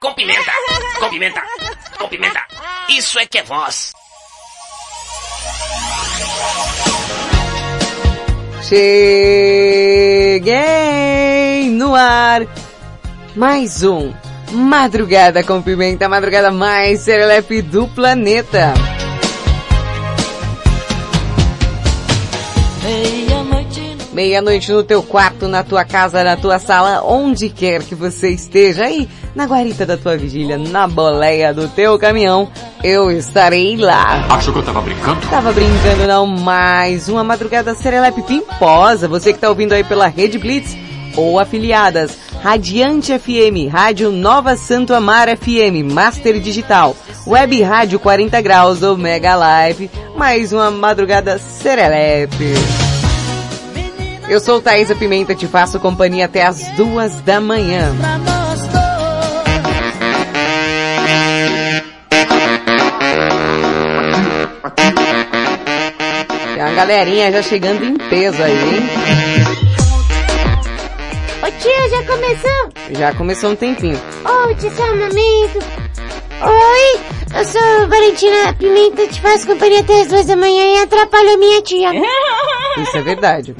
com pimenta. Com pimenta. Com pimenta. Isso é que é voz. Cheguei no ar. Mais um Madrugada com Pimenta, a madrugada mais serelepe do planeta. Meia-noite no teu quarto, na tua casa, na tua sala, onde quer que você esteja aí, na guarita da tua vigília, na boleia do teu caminhão, eu estarei lá. Achou que eu tava brincando? Tava brincando não, mais uma madrugada serelepe pimposa, você que tá ouvindo aí pela Rede Blitz ou afiliadas, Radiante FM, Rádio Nova Santo Amar FM, Master Digital, Web Rádio 40 Graus ou Mega Live, mais uma madrugada serelepe. Eu sou Thaisa Pimenta, te faço companhia até as duas da manhã. Galerinha já chegando em peso aí, hein? Ô tia, já começou? Já começou um tempinho. Ô, tia, só um momento. Oi, eu sou Valentina Pimenta, te faço companhia até as duas da manhã e atrapalho minha tia. Isso é verdade.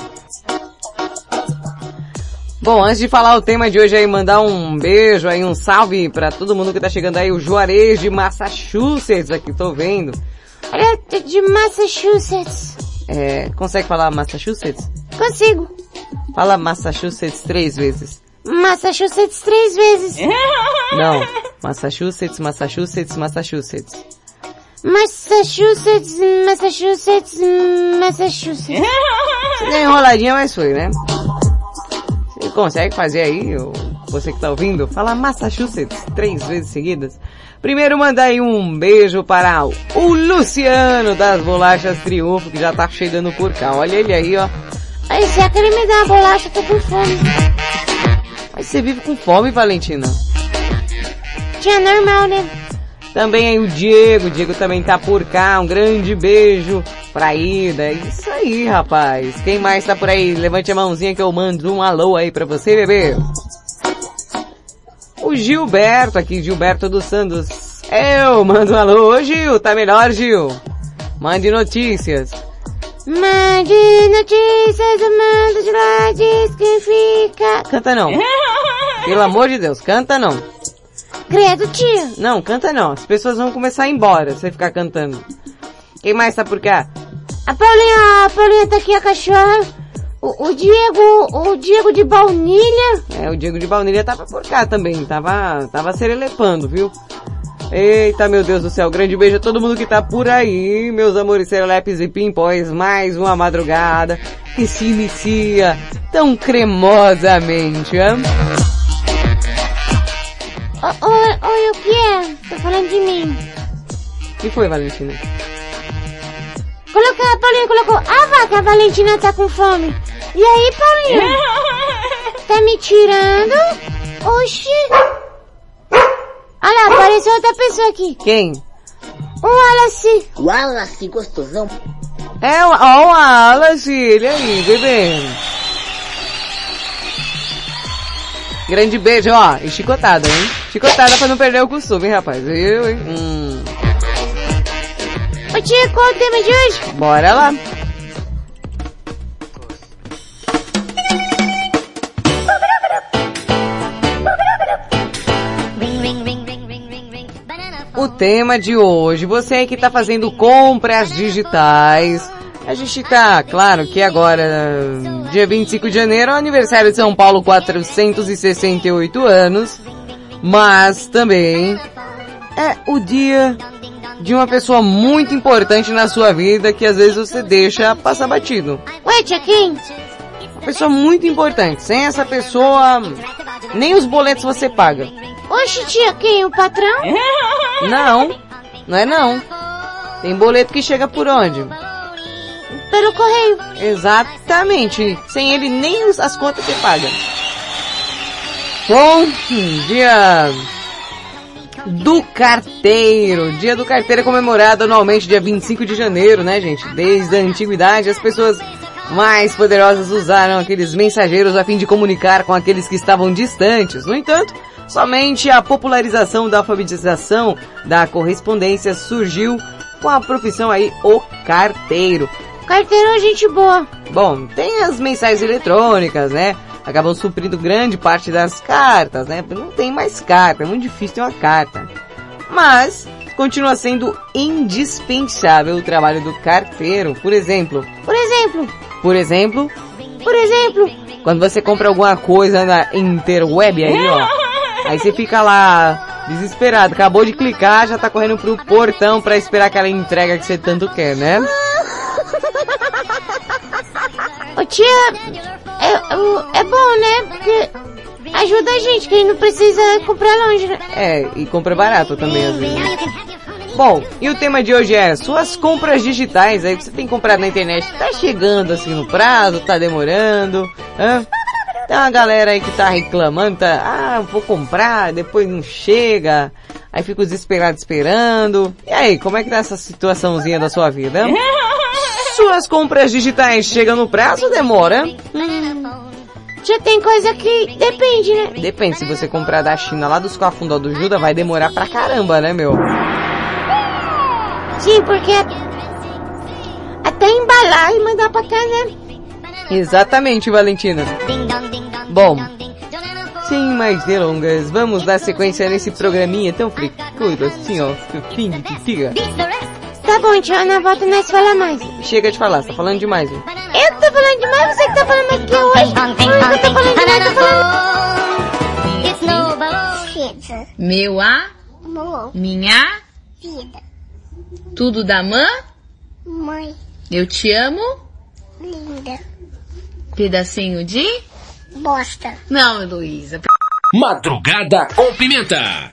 Bom, antes de falar o tema de hoje aí, mandar um beijo aí, um salve pra todo mundo que tá chegando aí, o Juarez de Massachusetts, aqui tô vendo. Olha, de Massachusetts. É, consegue falar Massachusetts? Consigo. Fala Massachusetts três vezes. Massachusetts três vezes. Não, Massachusetts, Massachusetts, Massachusetts. Massachusetts, Massachusetts, Massachusetts. Você deu enroladinha, mas foi, né? Você consegue fazer aí, você que tá ouvindo, falar Massachusetts três vezes seguidas? Primeiro manda aí um beijo para o Luciano das Bolachas Triunfo, que já tá chegando por cá. Olha ele aí, ó. Aí, se ele me dá uma bolacha, tô com fome. Mas você vive com fome, Valentina? Tia, normal, né? Também aí o Diego, o Diego também tá por cá, um grande beijo pra Ida. Isso aí, rapaz. Quem mais tá por aí? Levante a mãozinha que eu mando um alô aí pra você, bebê. O Gilberto aqui, Gilberto dos Santos. Eu mando um alô. Ô Gil, tá melhor, Gil? Mande notícias. Mande notícias, o mando de lá diz quem fica. Canta não. Pelo amor de Deus, canta não. Credo, tia. Não, canta não. As pessoas vão começar a ir embora se você ficar cantando. Quem mais tá por cá? A Paulinha, a Paulinha tá aqui, a cachorra. O, o Diego, o Diego de baunilha. É, o Diego de Baunilha tava por cá também. Tava, tava serelepando, viu? Eita, meu Deus do céu. Grande beijo a todo mundo que tá por aí, meus amores serelepes e pimpões. Mais uma madrugada que se inicia tão cremosamente, hein? Oi, oi, o que é? Tô falando de mim. O que foi, Valentina? Colocar, a Paulinha colocou, a vaca, a Valentina tá com fome. E aí, Paulinha? tá me tirando? Oxi. Olha lá, apareceu outra pessoa aqui. Quem? O Wallace. Wallace, gostosão. É, o- ó o Wallace, ele aí, bebê. Grande beijo, ó, e chicotada, hein? Chicotada pra não perder o costume, hein, rapaz? Eu, hein? Hum, Ô tia, qual é o tema de hoje? bora lá. Tema de hoje, você aí que tá fazendo compras digitais. A gente tá, claro que agora, dia 25 de janeiro, é o aniversário de São Paulo, 468 anos. Mas também é o dia de uma pessoa muito importante na sua vida que às vezes você deixa passar batido. Ué, tia, quem? Uma pessoa muito importante. Sem essa pessoa, nem os boletos você paga. Oxe, tia, quem? O patrão? Não, não é não. Tem boleto que chega por onde? Pelo correio. Exatamente. Sem ele nem as contas você paga. Bom, dia do carteiro. Dia do carteiro é comemorado anualmente dia 25 de janeiro, né, gente? Desde a antiguidade, as pessoas mais poderosas usaram aqueles mensageiros a fim de comunicar com aqueles que estavam distantes. No entanto, somente a popularização da alfabetização da correspondência surgiu com a profissão aí, o carteiro. Carteiro é gente boa. Bom, tem as mensagens eletrônicas, né? Acabam suprindo grande parte das cartas, né? Não tem mais carta, é muito difícil ter uma carta. Mas continua sendo indispensável o trabalho do carteiro. Por exemplo, Por exemplo, por exemplo, por exemplo, quando você compra alguma coisa na interweb aí, ó. Aí você fica lá desesperado, acabou de clicar, já tá correndo pro portão pra esperar aquela entrega que você tanto quer, né? ô tia, é, é bom, né? Porque ajuda a gente, que a gente não precisa comprar longe, né? É, e compra barato também às vezes. Bom, e o tema de hoje é suas compras digitais aí que você tem comprado na internet. Tá chegando assim no prazo, tá demorando, hã? Tem uma galera aí que tá reclamando, tá, ah, vou comprar, depois não chega, aí fica desesperado esperando. E aí, como é que tá essa situaçãozinha da sua vida? Suas compras digitais chegam no prazo ou demora? Já tem coisa que depende, né? Depende, se você comprar da China lá dos Cafundó do Juda, vai demorar pra caramba, né, meu? Sim, porque até embalar e mandar pra casa. Exatamente, Valentina. Bom, sem mais delongas, vamos dar sequência nesse programinha tão fricudo assim, ó. Fim de figa. Tá bom, tia, na volta nós fala mais. Chega de falar, você tá falando demais, hein? Eu que tô falando demais, você que tá falando mais que eu hoje. Eu tô falando demais, tô falando... Meu a, minha, Vida, tudo da mãe, mãe, eu te amo, linda, pedacinho de... bosta. Não, Heloísa. Madrugada com Pimenta.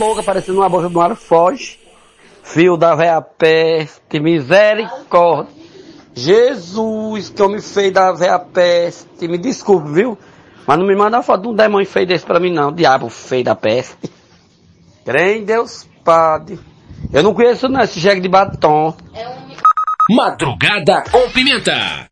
Boca parecendo uma boca do ar foge. Fio da véia peste, misericórdia. Jesus, que homem feio da véia peste. Me desculpe, viu? Mas não me manda uma foto de um demônio feio desse pra mim não, diabo feio da peste. Crê em Deus, Padre. Eu não conheço não esse jegue de batom. Madrugada com Pimenta.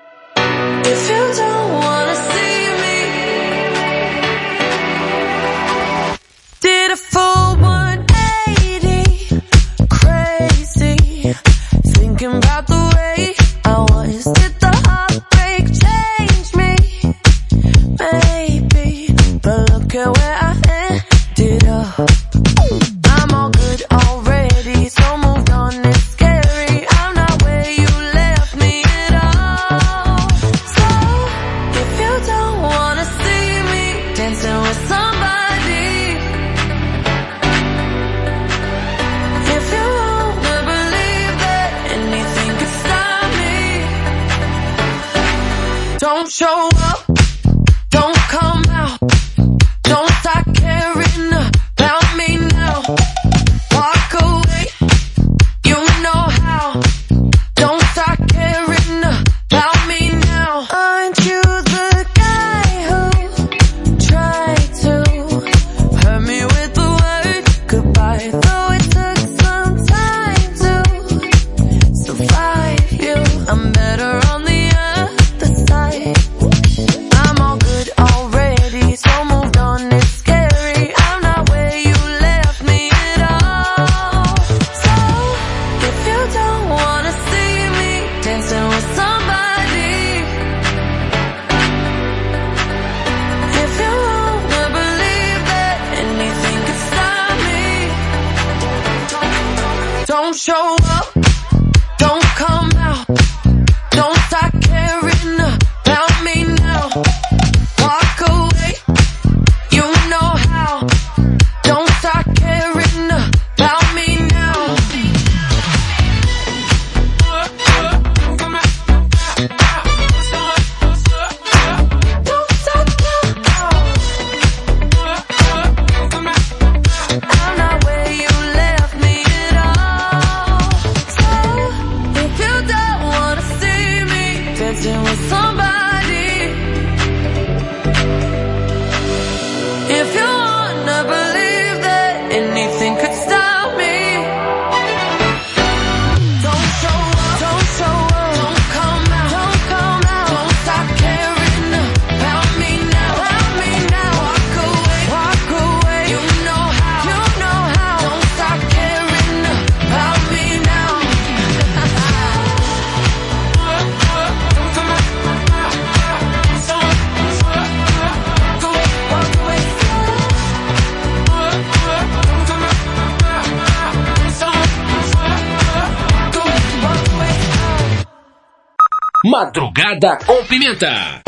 Pimenta.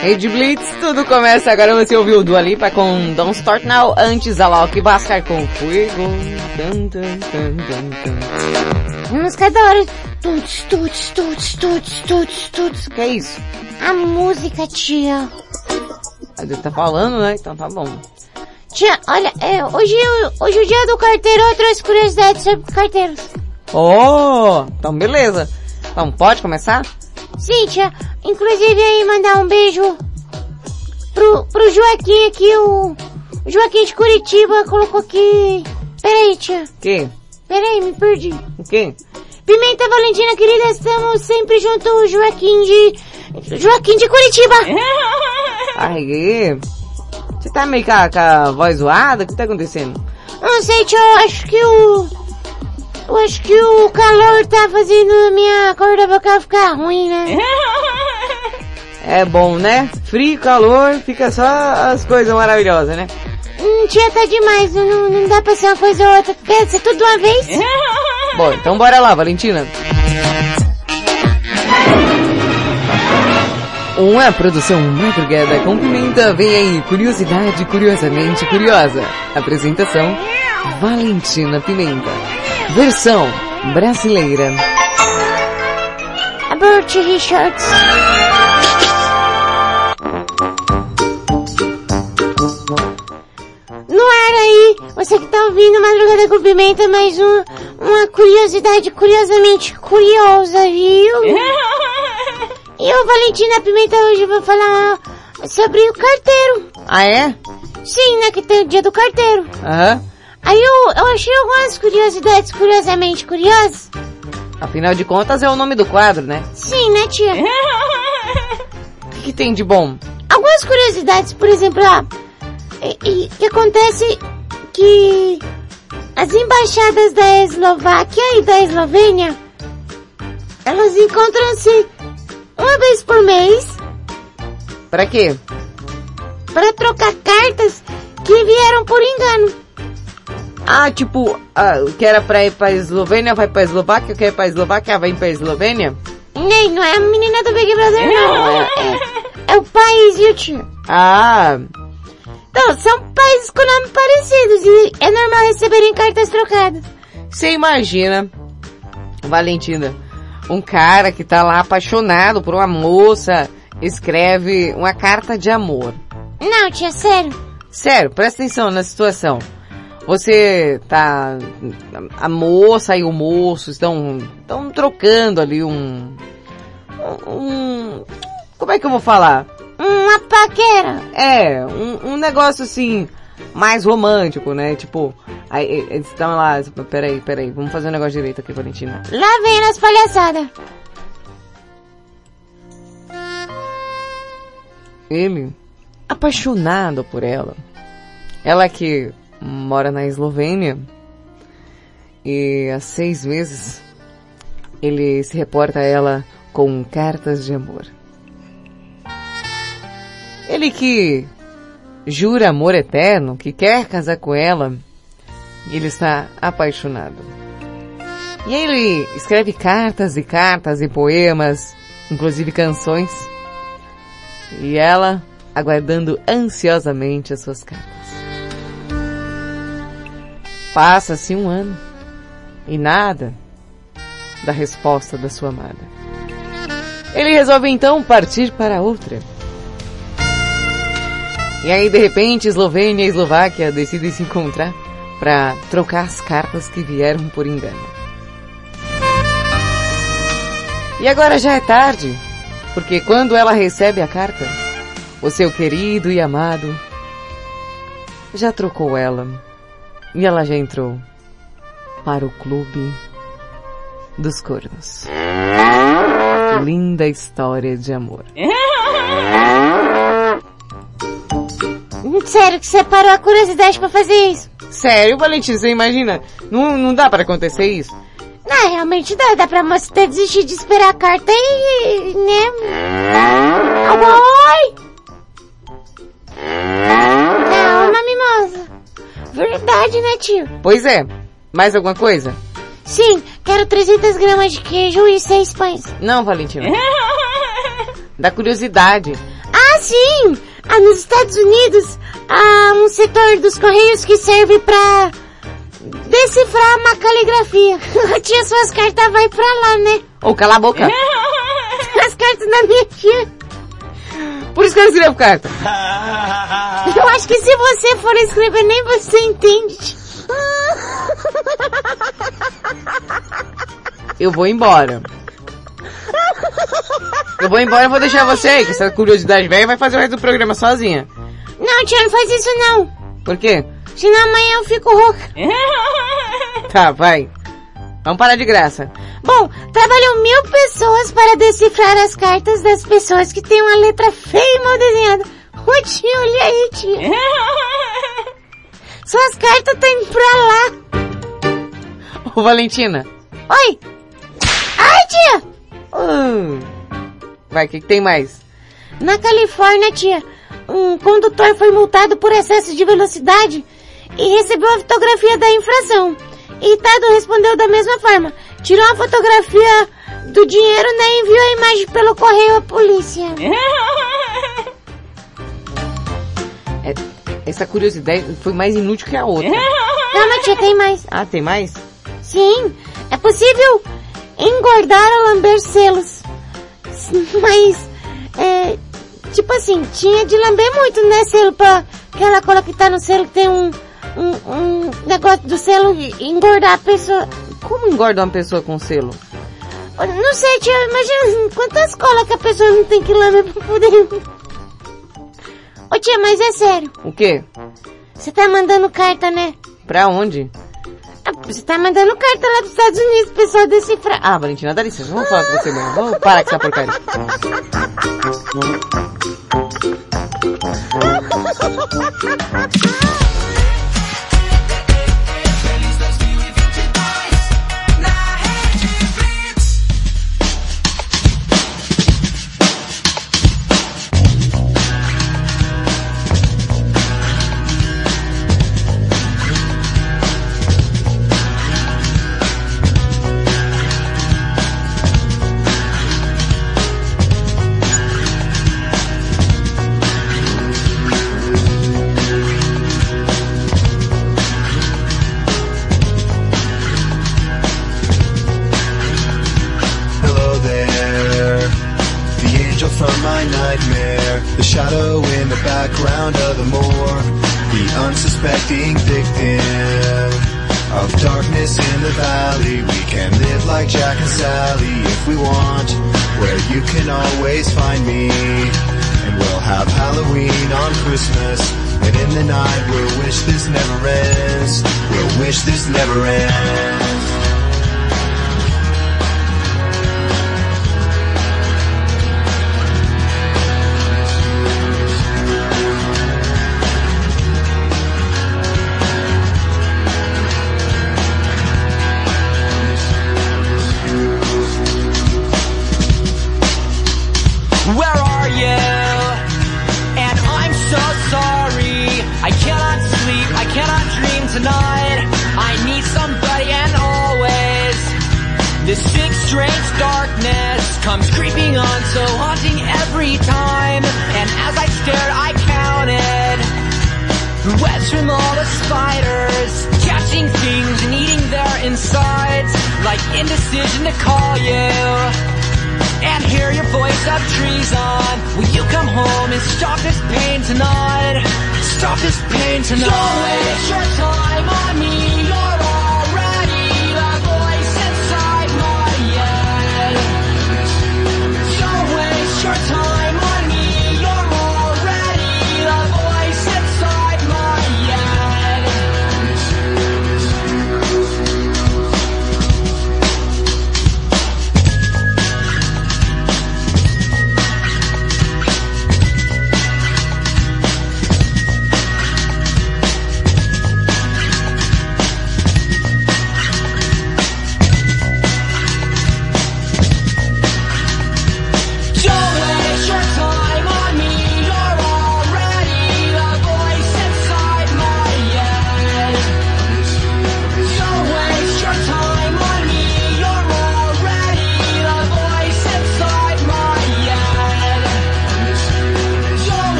Rede Blitz, tudo começa agora. Você ouviu o Dua Lipa com Don't Start Now, antes Alok Bascar com Fuego. Dun, dun, dun, dun, dun. Música da hora. Tuts, tuts, tuts, tuts, tuts, tuts. Que é isso? A música, tia. Ele tá falando, né? Então tá bom. Tia, olha, é, hoje, hoje é o dia do carteiro, eu trouxe curiosidades sobre carteiros. Oh, então beleza. Então pode começar? Sim, tia. Inclusive aí mandar um beijo pro, pro Joaquim aqui, o, o Joaquim de Curitiba colocou aqui. Peraí, tia. Que? Peraí, me perdi. O quê? Pimenta Valentina, querida, estamos sempre junto, o Joaquim de... Joaquim de Curitiba. Ai, que- você tá meio com a, com a voz zoada? O que tá acontecendo? Não sei, tia, eu acho que o... Eu acho que o calor tá fazendo a minha corda vocal ficar ruim, né? É bom, né? Frio, calor, fica só as coisas maravilhosas, né? Hum, tia, tá demais, não, não dá pra ser uma coisa ou outra. Quer ser tudo uma vez? Bom, então bora lá, Valentina. Uma produção madrugada com pimenta. Vem aí, curiosidade curiosamente curiosa. Apresentação, Valentina Pimenta. Versão brasileira. About Richards. No ar aí, você que tá ouvindo Madrugada com Pimenta, mais um, uma curiosidade curiosamente curiosa, viu? E o Valentina Pimenta hoje vai falar sobre o carteiro. Ah, é? Sim, né, que tem o dia do carteiro. Aham. Aí eu, eu achei algumas curiosidades curiosamente curiosas. Afinal de contas é o nome do quadro, né? Sim, né, tia? O que, que tem de bom? Algumas curiosidades, por exemplo, ó, e, e, que acontece que as embaixadas da Eslováquia e da Eslovênia, elas encontram-se uma vez por mês Pra quê? para trocar cartas que vieram por engano. Ah, tipo, ah, que era pra ir pra Eslovênia vai pra Eslováquia, o que é pra Eslováquia vai pra Eslovênia? Nem, não é a menina do Big Brother, não. É, é- é o país, viu? Ah, Então, são países com nomes parecidos e é normal receberem cartas trocadas. você imagina, Valentina, um cara que tá lá apaixonado por uma moça, escreve uma carta de amor. Não, tia, sério. Sério, presta atenção na situação. Você tá, a moça e o moço estão, estão trocando ali um, um, como é que eu vou falar? Uma paquera. É, um, um negócio assim, mais romântico, né? Tipo, aí eles estão lá, peraí, peraí, vamos fazer um negócio direito aqui, Valentina. Lá vem as palhaçadas. Ele, apaixonado por ela, ela que mora na Eslovênia, e há seis meses ele se reporta a ela com cartas de amor. Ele que jura amor eterno, que quer casar com ela, ele está apaixonado. E ele escreve cartas e cartas e poemas, inclusive canções, e ela aguardando ansiosamente as suas cartas. Passa-se um ano e nada da resposta da sua amada. Ele resolve então partir para outra. E aí de repente Eslovênia e Eslováquia decidem se encontrar para trocar as cartas que vieram por engano. E agora já é tarde, porque quando ela recebe a carta, o seu querido e amado já trocou ela e ela já entrou para o clube dos cornos. Linda história de amor. Sério que você parou a curiosidade pra fazer isso? Sério, Valentina, você imagina? Não, não dá para acontecer isso? Não, realmente dá. Dá pra moça até desistir de esperar a carta e... né? Oi! Calma, mimosa. Verdade, né, tio? Pois é. Mais alguma coisa? Sim, quero 300 gramas de queijo e 6 pães. Não, Valentina. Da curiosidade. Ah, sim! Ah, nos Estados Unidos, há um setor dos correios que serve pra decifrar uma caligrafia. tia, suas cartas vai pra lá, né? Ou cala a boca. As cartas da minha tia. Por isso que eu escrevo carta. Eu acho que se você for escrever, nem você entende. Eu vou embora. Eu vou embora e vou deixar você aí, que essa curiosidade velha vai fazer o resto do programa sozinha. Não, tia, não faz isso não. Por quê? Senão amanhã eu fico rouca. Tá, vai. Vamos parar de graça. Bom, trabalham mil pessoas para decifrar as cartas das pessoas que têm uma letra feia e mal desenhada. Ô tia, olha aí, tia. Suas cartas estão indo pra lá. Ô, Valentina. Oi! Ai, tia! Hum. Vai, o que, que tem mais? Na Califórnia, tia, um condutor foi multado por excesso de velocidade e recebeu a fotografia da infração. Irritado respondeu da mesma forma. Tirou a fotografia do dinheiro né, e enviou a imagem pelo correio à polícia. É, essa curiosidade foi mais inútil que a outra. Calma, tia, tem mais. Ah, tem mais? Sim, é possível engordar ou lamber selos. Mas, é, tipo assim, tinha de lamber muito, né, selo, pra aquela cola que tá no selo que tem um, um, um negócio do selo engordar a pessoa. Como engorda uma pessoa com selo? Não sei, tia, imagina quantas colas que a pessoa não tem que lamber pra poder... Ô tia, mas é sério. O quê? Você tá mandando carta, né? Pra onde? Ah, Você tá mandando carta lá dos Estados Unidos, pessoal decifrar. Ah, Valentina, dá licença, vamos falar com você mesmo. Vamos parar com essa porcaria. nightmare, the shadow in the background of the moor. the unsuspecting victim of darkness in the valley. We can live like Jack and Sally if we want, where you can always find me. And we'll have Halloween on Christmas, and in the night we'll wish this never ends. We'll wish this never ends. Darkness comes creeping on, so haunting every time. And as I stared, I counted the webs from all the spiders, catching things and eating their insides, like indecision to call you and hear your voice of treason. Will you come home and stop this pain tonight? Stop this pain tonight. Don't waste your time on me.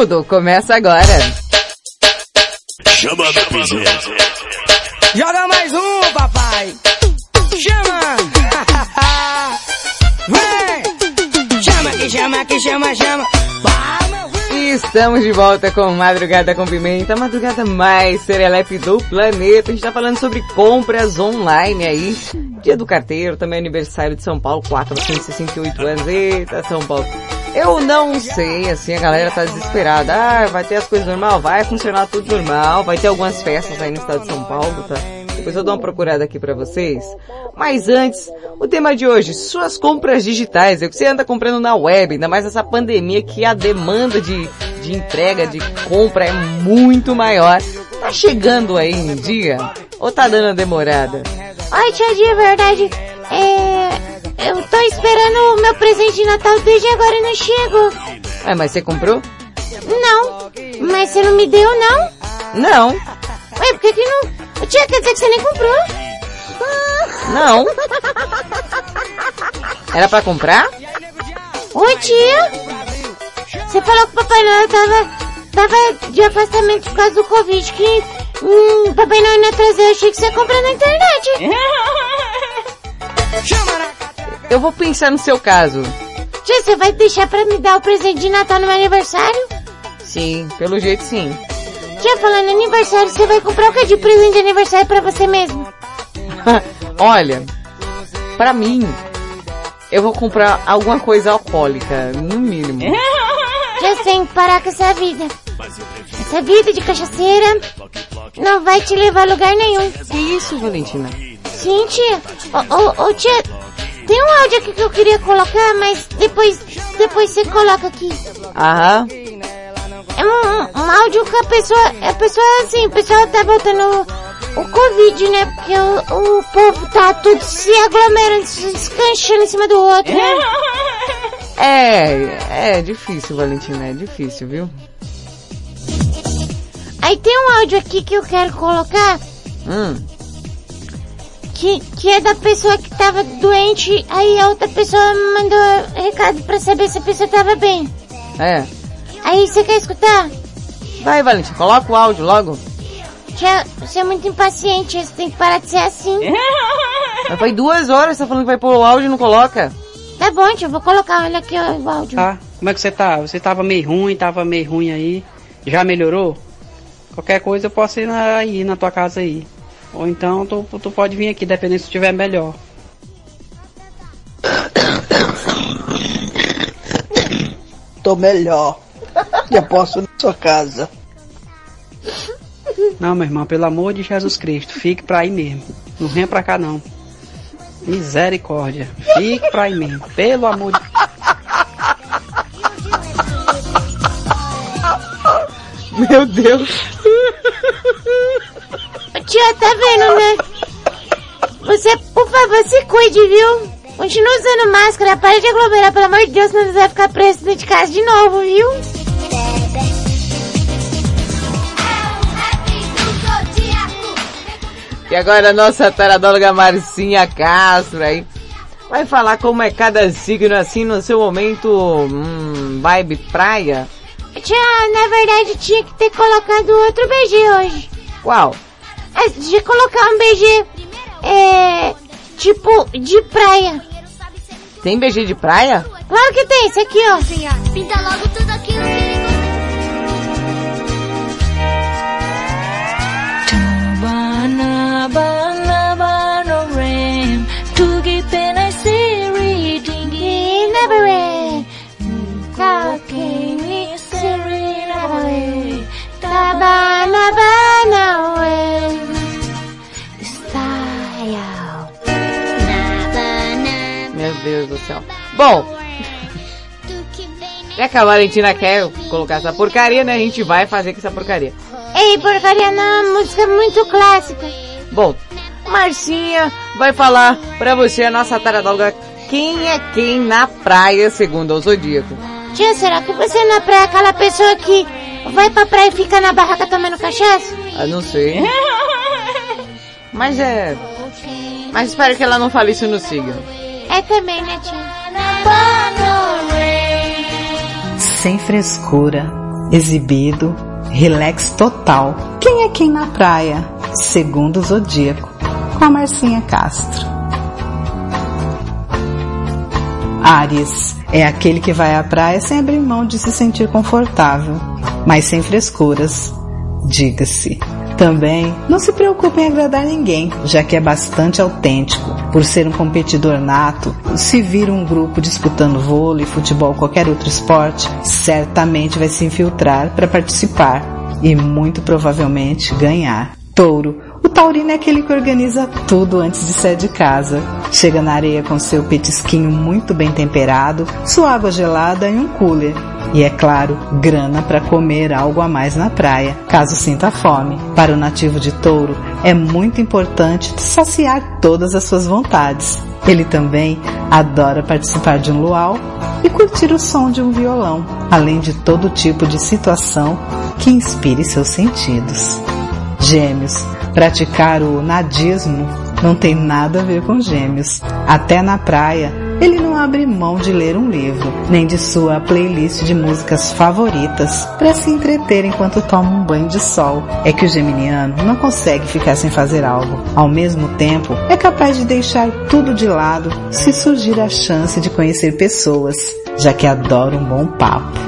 Tudo começa agora. Chama a PG. Joga mais um, papai. Chama. Vem. Chama que chama que chama, chama. E estamos de volta com Madrugada com Pimenta, a madrugada mais serelepe do planeta. A gente tá falando sobre compras online aí. Dia do carteiro, também aniversário de São Paulo, 468 anos. Eita, São Paulo. Eu não sei, assim, a galera tá desesperada. Ah, vai ter as coisas normal? Vai funcionar tudo normal. Vai ter algumas festas aí no estado de São Paulo, tá? Depois eu dou uma procurada aqui pra vocês. Mas antes, o tema de hoje, suas compras digitais. É o que você anda comprando na web, ainda mais essa pandemia que a demanda de, de entrega, de compra é muito maior. Tá chegando aí em dia? Ou tá dando uma demorada? Ai, tia Di, é verdade. É... Eu tô esperando o meu presente de Natal desde agora e não chegou. É, mas você comprou? Não. Mas você não me deu, não? Não. Ué, por que que não... Tia, quer dizer que você nem comprou? Não. Era pra comprar? Oi, tia. Você falou que o Papai Noel tava... Tava de afastamento por causa do Covid, que... Hum, Papai Noel não ia trazer. Eu achei que você ia comprar na internet. Eu vou pensar no seu caso. Tia, você vai deixar pra me dar o presente de Natal no meu aniversário? Sim, pelo jeito sim. Tia, falando aniversário, você vai comprar o que de presente de aniversário pra você mesmo? Olha, pra mim, eu vou comprar alguma coisa alcoólica, no mínimo. Já tem que parar com essa vida. Essa vida de cachaceira não vai te levar a lugar nenhum. Que isso, Valentina? Sim, tia. Ô, tia, tem um áudio aqui que eu queria colocar, mas depois, depois você coloca aqui. Aham. É um, um áudio que a pessoa, a pessoa assim, o pessoal tá botando o Covid, né? Porque o, o povo tá tudo se aglomerando, se descanchando em cima do outro, né? É, é difícil, Valentina, é difícil, viu? Aí tem um áudio aqui que eu quero colocar, Hum, que, que é da pessoa que tava doente, aí a outra pessoa mandou recado pra saber se a pessoa tava bem. é. Aí você quer escutar? Vai, Valentina, coloca o áudio logo. Tia, você é muito impaciente, você tem que parar de ser assim. Mas foi duas horas, você tá falando que vai pôr o áudio e não coloca? Tá bom, tia, eu vou colocar, olha aqui ó, o áudio. Tá? Como é que você tá? Você tava meio ruim, tava meio ruim aí. Já melhorou? Qualquer coisa eu posso ir na- aí na tua casa aí. Ou então tu, tu pode vir aqui, dependendo se estiver melhor. Tô melhor. Já posso ir na sua casa. Não, meu irmão, pelo amor de Jesus Cristo, fique pra aí mesmo. Não venha pra cá não. Misericórdia. Fique pra aí mesmo. Pelo amor de Meu Deus. Tia, tá vendo, né? Você, por favor, se cuide, viu? Continua usando máscara, para de aglomerar, pelo amor de Deus, senão você vai ficar preso dentro de casa de novo, viu? E agora a nossa taradóloga Marcinha Castro aí. vai falar como é cada signo assim no seu momento, hum, vibe praia. Tia, na verdade tinha que ter colocado outro BG hoje. Qual? É, de colocar um BG, é, tipo, de praia. Tem BG de praia? Claro que tem, esse aqui, ó. Pinta logo tudo aquilo que Bana céu. Bom, já que a Valentina quer colocar essa porcaria, né? A gente vai fazer com essa porcaria. Ei, porcaria não, música muito clássica. Bom, Marcinha vai falar pra você, a nossa taradalga, quem é quem na praia, segundo o Zodíaco. Tia, será que você na praia é aquela pessoa que vai pra praia e fica na barraca tomando cachaça? Ah, não sei. Mas é... Mas espero que ela não fale isso no signo. É também, né, tia? Sem frescura, exibido, relax total. Quem é quem na praia? Segundo o Zodíaco, com a Marcinha Castro. Ares é aquele que vai à praia sem abrir mão de se sentir confortável, mas sem frescuras, diga-se. Também não se preocupe em agradar ninguém, já que é bastante autêntico. Por ser um competidor nato, se vir um grupo disputando vôlei, futebol, qualquer outro esporte, certamente vai se infiltrar para participar e muito provavelmente ganhar. Touro. O taurino é aquele que organiza tudo antes de sair de casa. Chega na areia com seu petisquinho muito bem temperado, sua água gelada e um cooler. E é claro, grana para comer algo a mais na praia, caso sinta fome. Para o nativo de touro, é muito importante saciar todas as suas vontades. Ele também adora participar de um luau e curtir o som de um violão, além de todo tipo de situação que inspire seus sentidos. Gêmeos. Praticar o nadismo não tem nada a ver com gêmeos. Até na praia, ele não abre mão de ler um livro, nem de sua playlist de músicas favoritas para se entreter enquanto toma um banho de sol. É que o geminiano não consegue ficar sem fazer algo. Ao mesmo tempo, é capaz de deixar tudo de lado se surgir a chance de conhecer pessoas, já que adora um bom papo.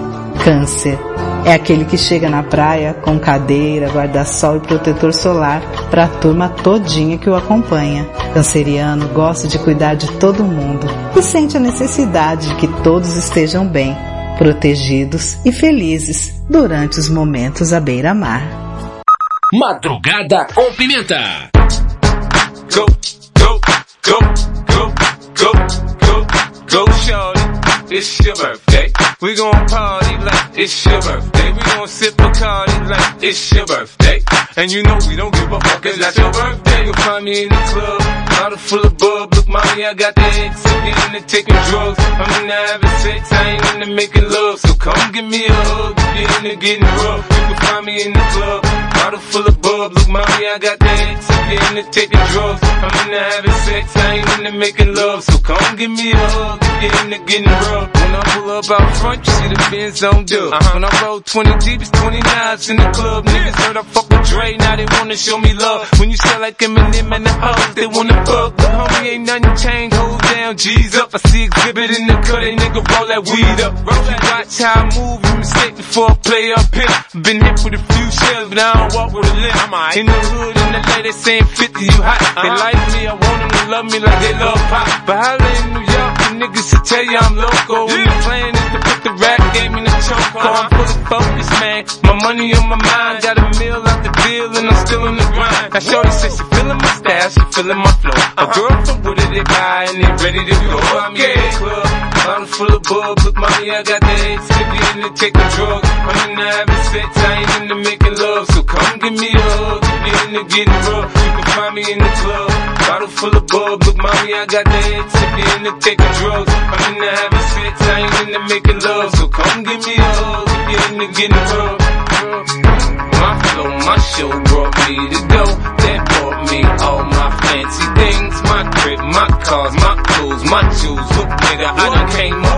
Câncer. É aquele que chega na praia com cadeira, guarda-sol e protetor solar para a turma todinha que o acompanha. Canceriano gosta de cuidar de todo mundo e sente a necessidade de que todos estejam bem, protegidos e felizes durante os momentos à beira-mar. Madrugada com pimenta. Go, go, go, go, go, go, go, shorty. It's your birthday. We gon' party like it's your birthday. We gon' sip a party like it's your birthday. And you know we don't give a fuck, it's not your birthday. You'll find me in the club, bottle full of bub. Look, mommy, I got the X. I'm into taking drugs. I'm into having sex, I ain't into making love. So come give me a hug, you're into getting rough. You can find me in the club, bottle full of bub. Look, mommy, I got the X. I'm into taking drugs. I'm into having sex, I ain't into making love. So come give me a hug, if you're into getting rough. When I pull up out front, you see the Benz on dub. Uh-huh. When I roll 20 deep, it's 29s in the club. Niggas heard I fuck with Dre, now they wanna show me love. When you sell like Eminem and the hoes, they wanna fuck. But homie, ain't nothing changed, hold down, G's up. I see exhibit in the cut, they nigga roll that weed up. Roll that. Watch how I move, you mistake before I play up here. Been hit with a few shells, but I don't walk with a limp. Right. In the hood, in the lady saying 50, you hot. Uh-huh. They like me, I want them to love me like they love pop. But holla in New York, the niggas to tell you I'm local. Yeah. The plan is to put the rap game in the choke. Uh-huh. I'm fully focused, man. My money on my mind, got a meal out the deal, and I'm still in the grind. Now Shorty says she feeling my style, she feeling my flow. A girl from Wooded, they buy, and they ready to go. I'm in the club, bottle full of bub. Look, mommy, I got the head sippy in the taking drugs. I'm in the having sex, I ain't into making love. So come give me a hug, if you're into getting rough. You can find me in the club, bottle full of bub. Look, mommy, I got the head in the taking drugs. I'm in the having sex, I ain't into making love. So come give me a hug, if you're into getting rough. My flow, my show brought me to go. That bought me all my fancy things. My crib, my cars, my clothes, my jewels. Look, nigga, I done came up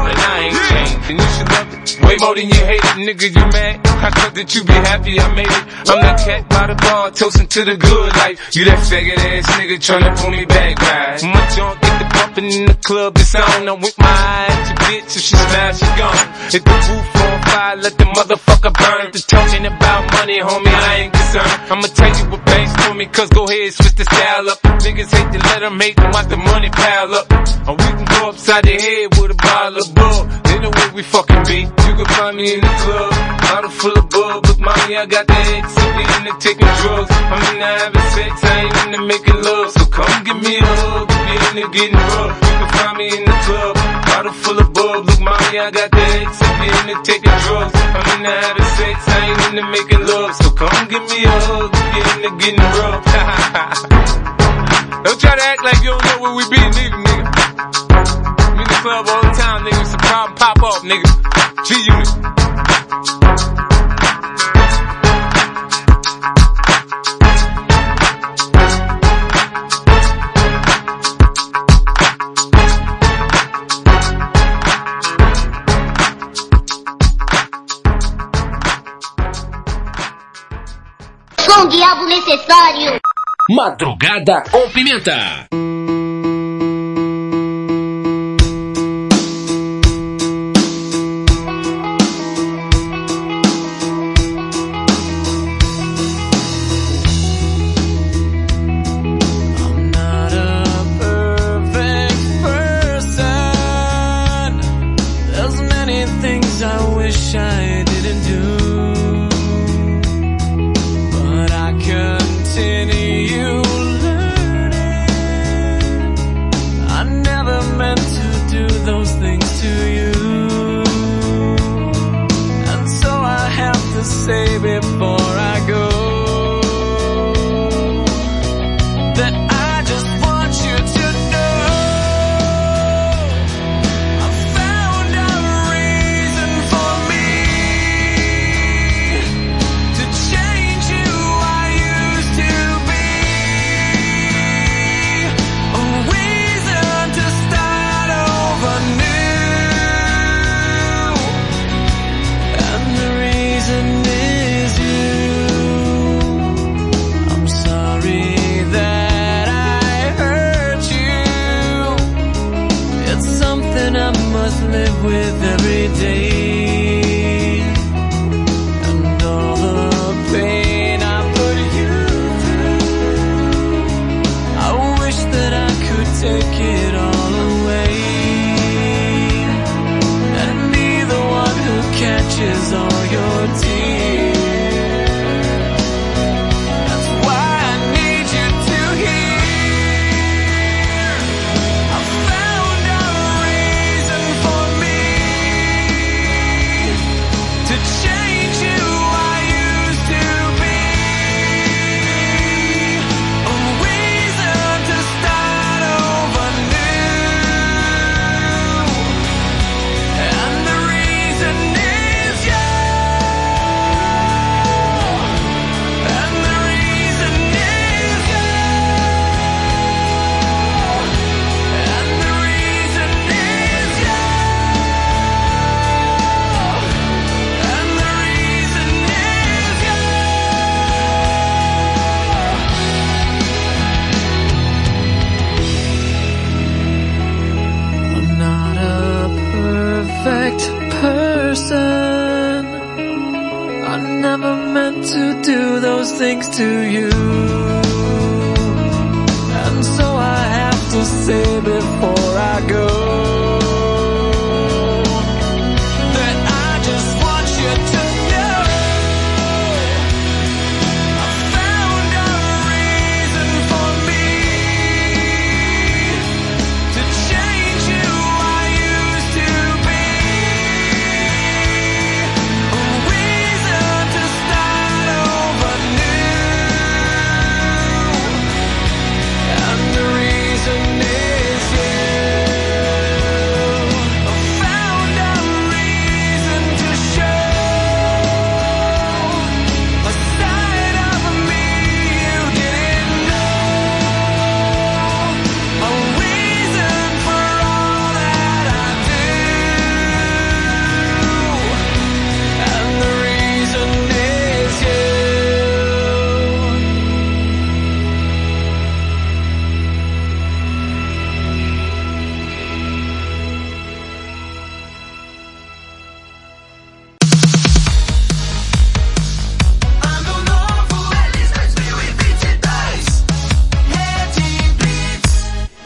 it way more than you hate nigga. You mad? I thought that you be happy I made it. I'm that cat by the bar, toasting to the good life. You that faggot ass nigga tryna pull me back, right? My junk get the bumping in the club, it's on. I'm with my eyes, bitch, if she smash, she gone. Hit the roof on fire, let the motherfucker burn. The talking about money, homie, I ain't concerned. I'ma tell you what banks to me, cause go ahead, switch the style up. Niggas hate to let them hate them, watch the money pile up. Or we can go upside the head with a bottle of bull. They know where we fucking be. You can find me in the club, bottle full of bub. Look, mommy, I got the head, simply into taking drugs. I'm into having sex, I ain't into making love. So come give me a hug, if you're into getting rough. You can find me in the club, bottle full of bub. Look, mommy, I got the head, simply into taking drugs. I'm into having sex, I ain't into making love. So come give me a hug, if you're into getting rough. Don't try to act like you don't know where we be, nigga, nigga. I'm in the club all the time, nigga. It's a problem, pop up, nigga. G-Unit. Com o diabo necessário. Madrugada com Pimenta.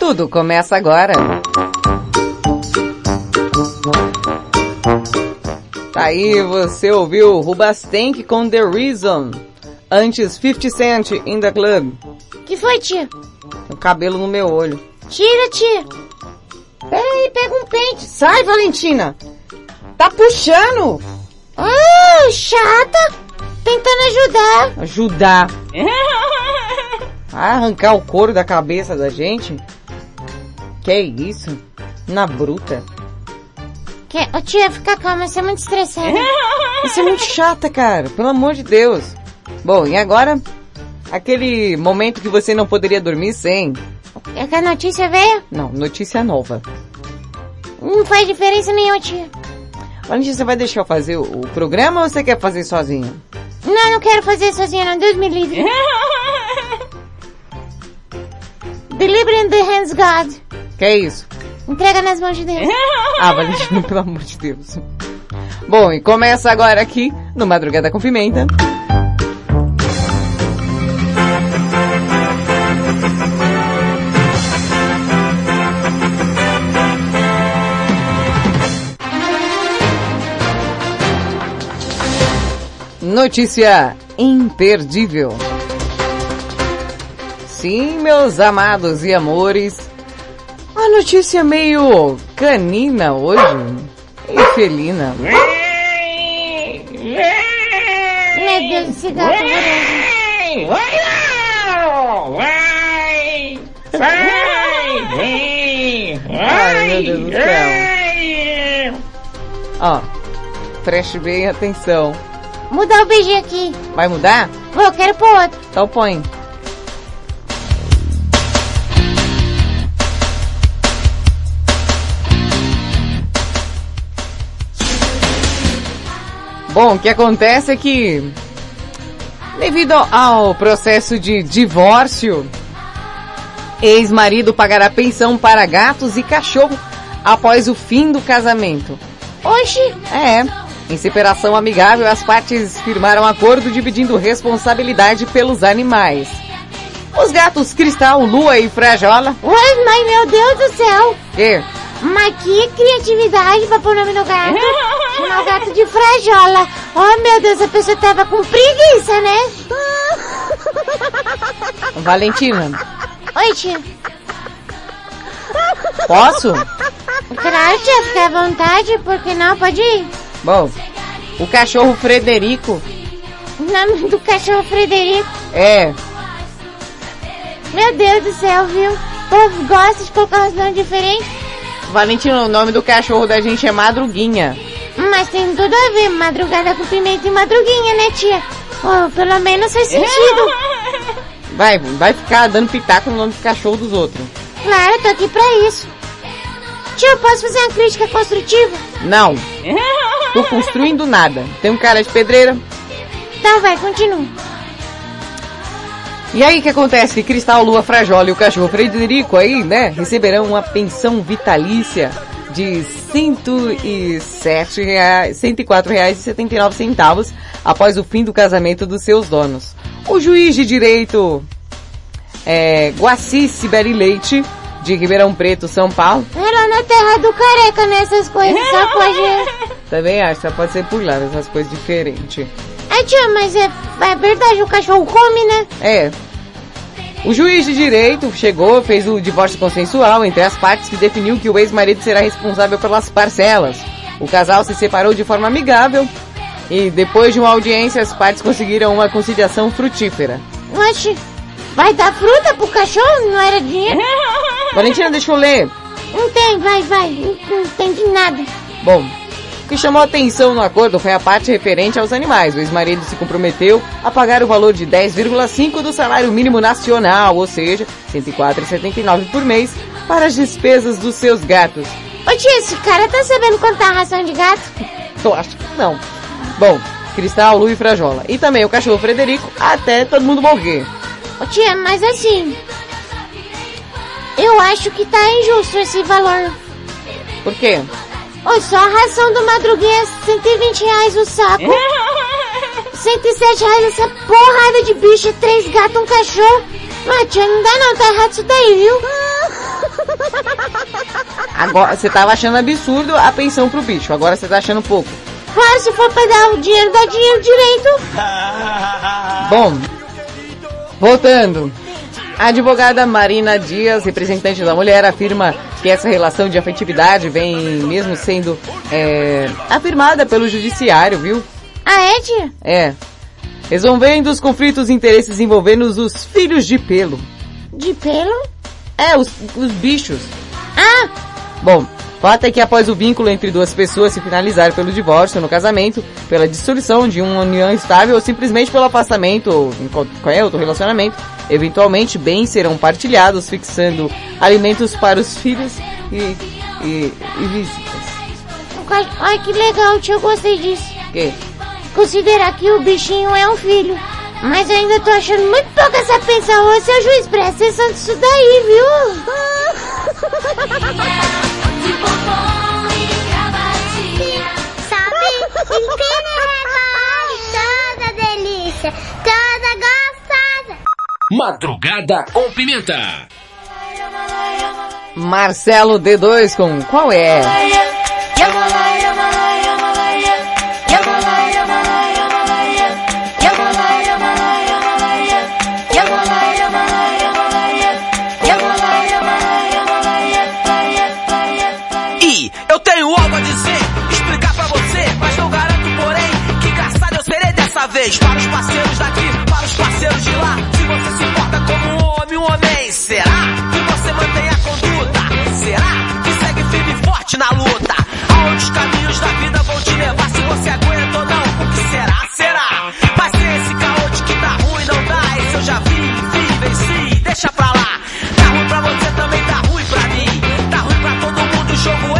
Tudo começa agora. Tá aí, você ouviu Rubastank com The Reason. Antes 50 Cent in the Club. Que foi, tia? O cabelo no meu olho. Tira, tia. Peraí, pega um pente. Sai, Valentina. Tá puxando. Ah, chata. Tentando ajudar. Ajudar. Arrancar o couro da cabeça da gente? Que isso? Na bruta. Que... Ô, tia, fica calma, você é muito estressada. Isso é muito chata, cara. Pelo amor de Deus. Bom, e agora? Aquele momento que você não poderia dormir sem. É que a notícia veio? Não, notícia nova. Não faz diferença nenhuma, tia. Valentina, você vai deixar eu fazer o, programa ou você quer fazer sozinha? Não, não quero fazer sozinha, não. Deus me livre. Deliver in the hands God. Que é isso? Entrega nas mãos de Deus. Ah, Valentina, pelo amor de Deus. Bom, e começa agora aqui no Madrugada com Pimenta. Notícia imperdível. Sim, meus amados e amores, a notícia meio canina hoje e felina. Meu Deus, esse gato Ai, meu Deus do céu. Ó, preste bem atenção. Mudar o beijinho aqui. Vai mudar? Vou, eu quero pôr outro. Então põe. Bom, o que acontece é que, devido ao processo de divórcio, ex-marido pagará pensão para gatos e cachorro após o fim do casamento. Oxi! É. Em separação amigável, as partes firmaram acordo dividindo responsabilidade pelos animais. Os gatos Cristal, Lua e Frajola. Ué, mas meu Deus do céu! Que? Mas que criatividade pra pôr o nome no gato. Chamar o gato de Frajola. Oh meu Deus, a pessoa tava com preguiça, né? Valentina, Oi, tia. posso? Claro, tia, fica à vontade, porque não? Pode ir. Bom, o cachorro Frederico O nome do cachorro Frederico. é. Meu Deus do céu, viu? O povo gosta de colocar uns nomes diferentes. Valentina, o nome do cachorro da gente é Madruguinha. Mas tem tudo a ver, madrugada com pimenta e madruguinha, né, tia? Oh, pelo menos faz sentido. Vai, vai ficar dando pitaco no nome do cachorro dos outros. Claro, eu tô aqui pra isso. Tia, eu posso fazer uma crítica construtiva? Não. Tô construindo nada. Tem um cara de pedreira. Então vai, continua. E aí o que acontece? Que Cristal, Lua, Frajola e o cachorro Frederico aí, né, receberão uma pensão vitalícia de 107 reais, 104 reais e 79 centavos após o fim do casamento dos seus donos. O juiz de direito é, Guaci Sibeli Leite, de Ribeirão Preto, São Paulo, É lá na terra do careca, né? Essas coisas só pode... também acho, só pode ser por lá, essas coisas diferentes. Ah, tia, mas é, é verdade, o cachorro come, né? É. O juiz de direito chegou, fez o divórcio consensual entre as partes que definiu que o ex-marido será responsável pelas parcelas. O casal se separou de forma amigável e depois de uma audiência as partes conseguiram uma conciliação frutífera. Oxe, vai dar fruta pro cachorro? Não era dinheiro? Valentina, deixa eu ler. Não tem, vai, vai. Não, não entendi nada. Bom, o que chamou atenção no acordo foi a parte referente aos animais. O ex-marido se comprometeu a pagar o valor de 10,5 do salário mínimo nacional, ou seja, R$ 104,79 por mês, para as despesas dos seus gatos. Ô tia, esse cara tá sabendo contar a ração de gato? Eu acho que não. Bom, Cristal, Lu e Frajola. E também o cachorro Frederico, até todo mundo morrer. Ô tia, mas assim... Eu acho que tá injusto esse valor. Por quê? Ô, só a ração do Madruguinha é 120 reais o saco. 107 reais essa porrada de bicho, três gatos, um cachorro. Mas tia, não dá não, tá errado isso daí, viu? Agora, você tava achando absurdo a pensão pro bicho, agora você tá achando pouco. Claro, se for pra dar o dinheiro, dá dinheiro direito. Bom, voltando. A advogada Marina Dias, representante da mulher, afirma que essa relação de afetividade vem mesmo sendo é, afirmada pelo judiciário, viu? Ah, é, tia? É. Resolvendo os conflitos de interesses envolvendo os filhos de pelo. De pelo? É, os, os bichos. Ah! Bom, fato é que após o vínculo entre duas pessoas se finalizar pelo divórcio no casamento, pela dissolução de uma união estável ou simplesmente pelo afastamento ou em qualquer outro relacionamento, eventualmente bens serão partilhados, fixando alimentos para os filhos e, e, e visitas. Ai, que legal, tia, eu gostei disso. Que? Considerar que o bichinho é um filho. Mas eu ainda tô achando muito pouco essa pensão. Ô, seu juiz, presta atenção disso daí, viu? Sabe? Empina toda delícia, toda gostosa. Madrugada com pimenta. Marcelo D2 com qual é? Vez. Para os parceiros daqui, para os parceiros de lá, se você se importa como um homem, um homem, será que você mantém a conduta? Será que segue firme e forte na luta? Aonde os caminhos da vida vão te levar, se você aguenta ou não, o que será? Será? Mas tem esse caô de que dá ruim, não dá, esse eu já vi, vi, venci, deixa pra lá. Tá ruim pra você, também tá ruim pra mim. Tá ruim pra todo mundo, o jogo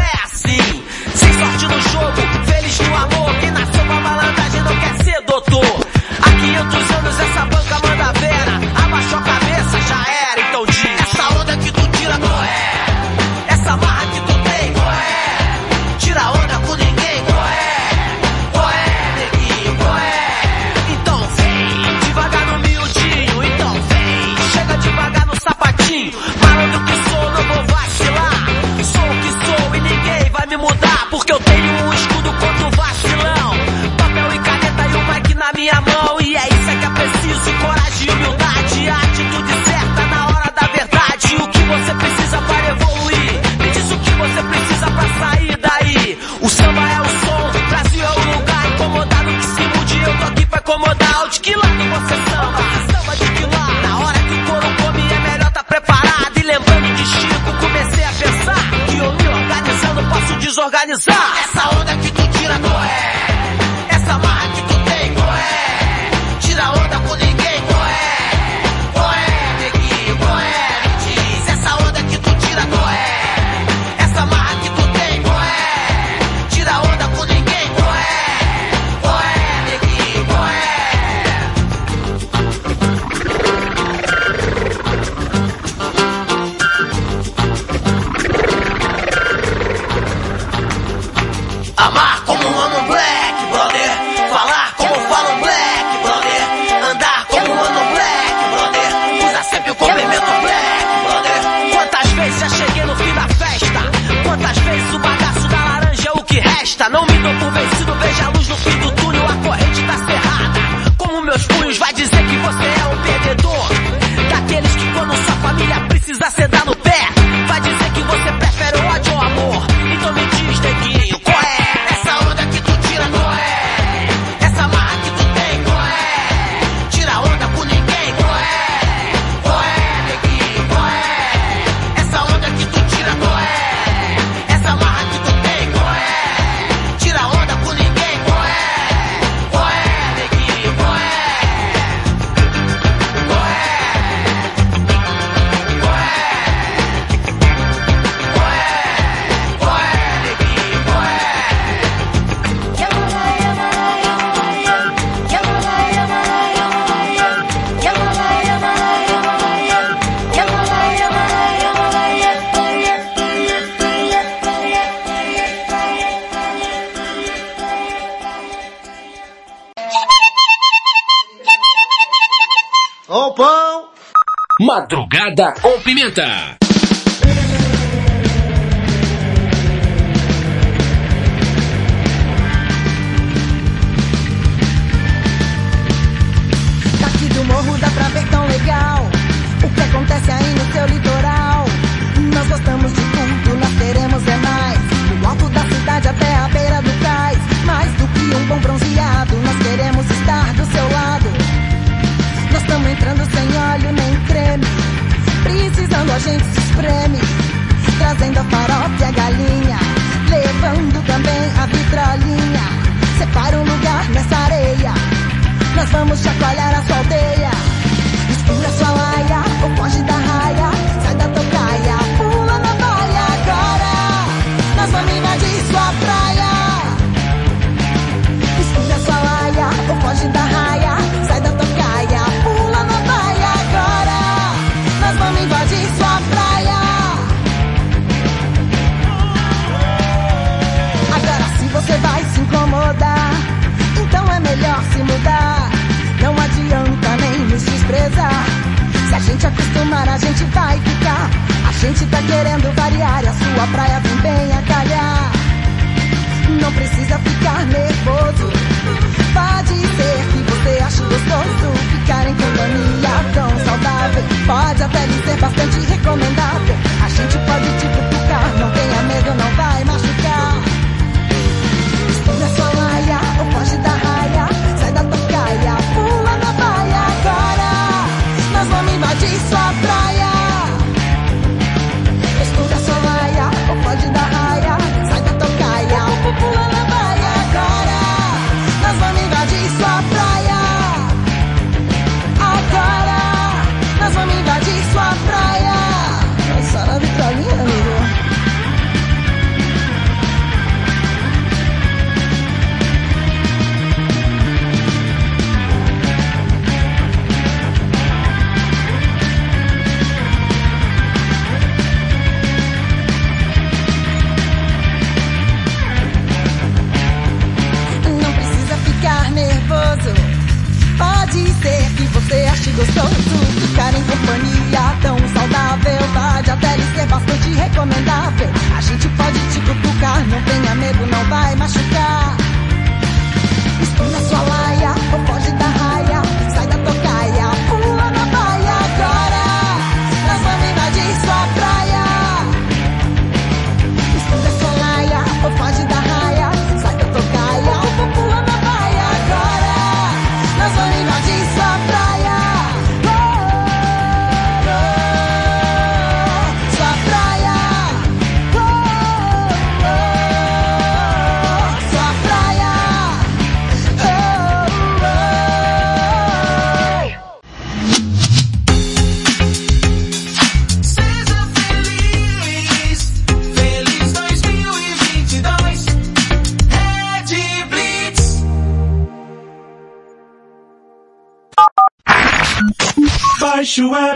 pimenta.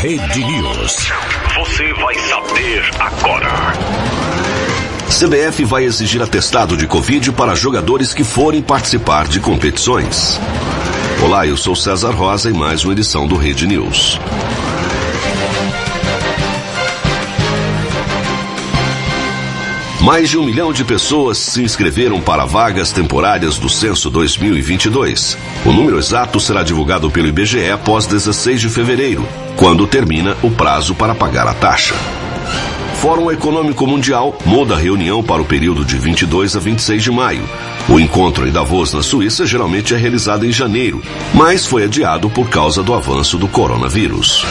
Rede News. Você vai saber agora. CBF vai exigir atestado de Covid para jogadores que forem participar de competições. Olá, eu sou César Rosa e mais uma edição do Rede News. Mais de um milhão de pessoas se inscreveram para vagas temporárias do Censo 2022. O número exato será divulgado pelo IBGE após 16 de fevereiro, quando termina o prazo para pagar a taxa. Fórum Econômico Mundial muda a reunião para o período de 22 a 26 de maio. O encontro em Davos, na Suíça, geralmente é realizado em janeiro, mas foi adiado por causa do avanço do coronavírus.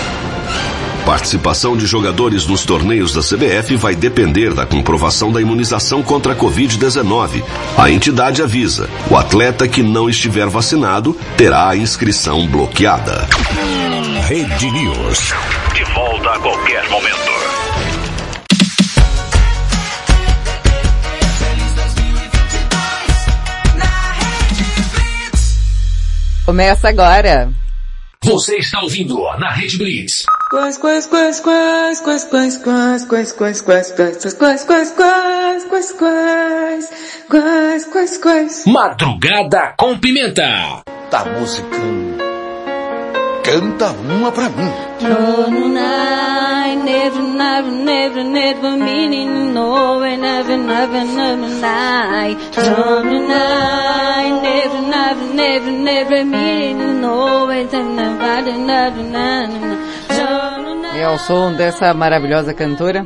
Participação de jogadores nos torneios da CBF vai depender da comprovação da imunização contra a Covid-19. A entidade avisa: o atleta que não estiver vacinado terá a inscrição bloqueada. Rede News. De volta a qualquer momento. Começa agora. Você está ouvindo na Rede Blitz. Quais, quais, quais, quais, quais, quais, quais, quais, quais, quais, quais, quais, quais, quais, quais, quais, quais, quais, quais. Madrugada com Pimenta. Tá musicando. Canta uma pra mim. I never, never, never, never meaning no, I never, never, never lie. Don't I never, never, never, never meaning no, I never, never, never, never. É o som dessa maravilhosa cantora.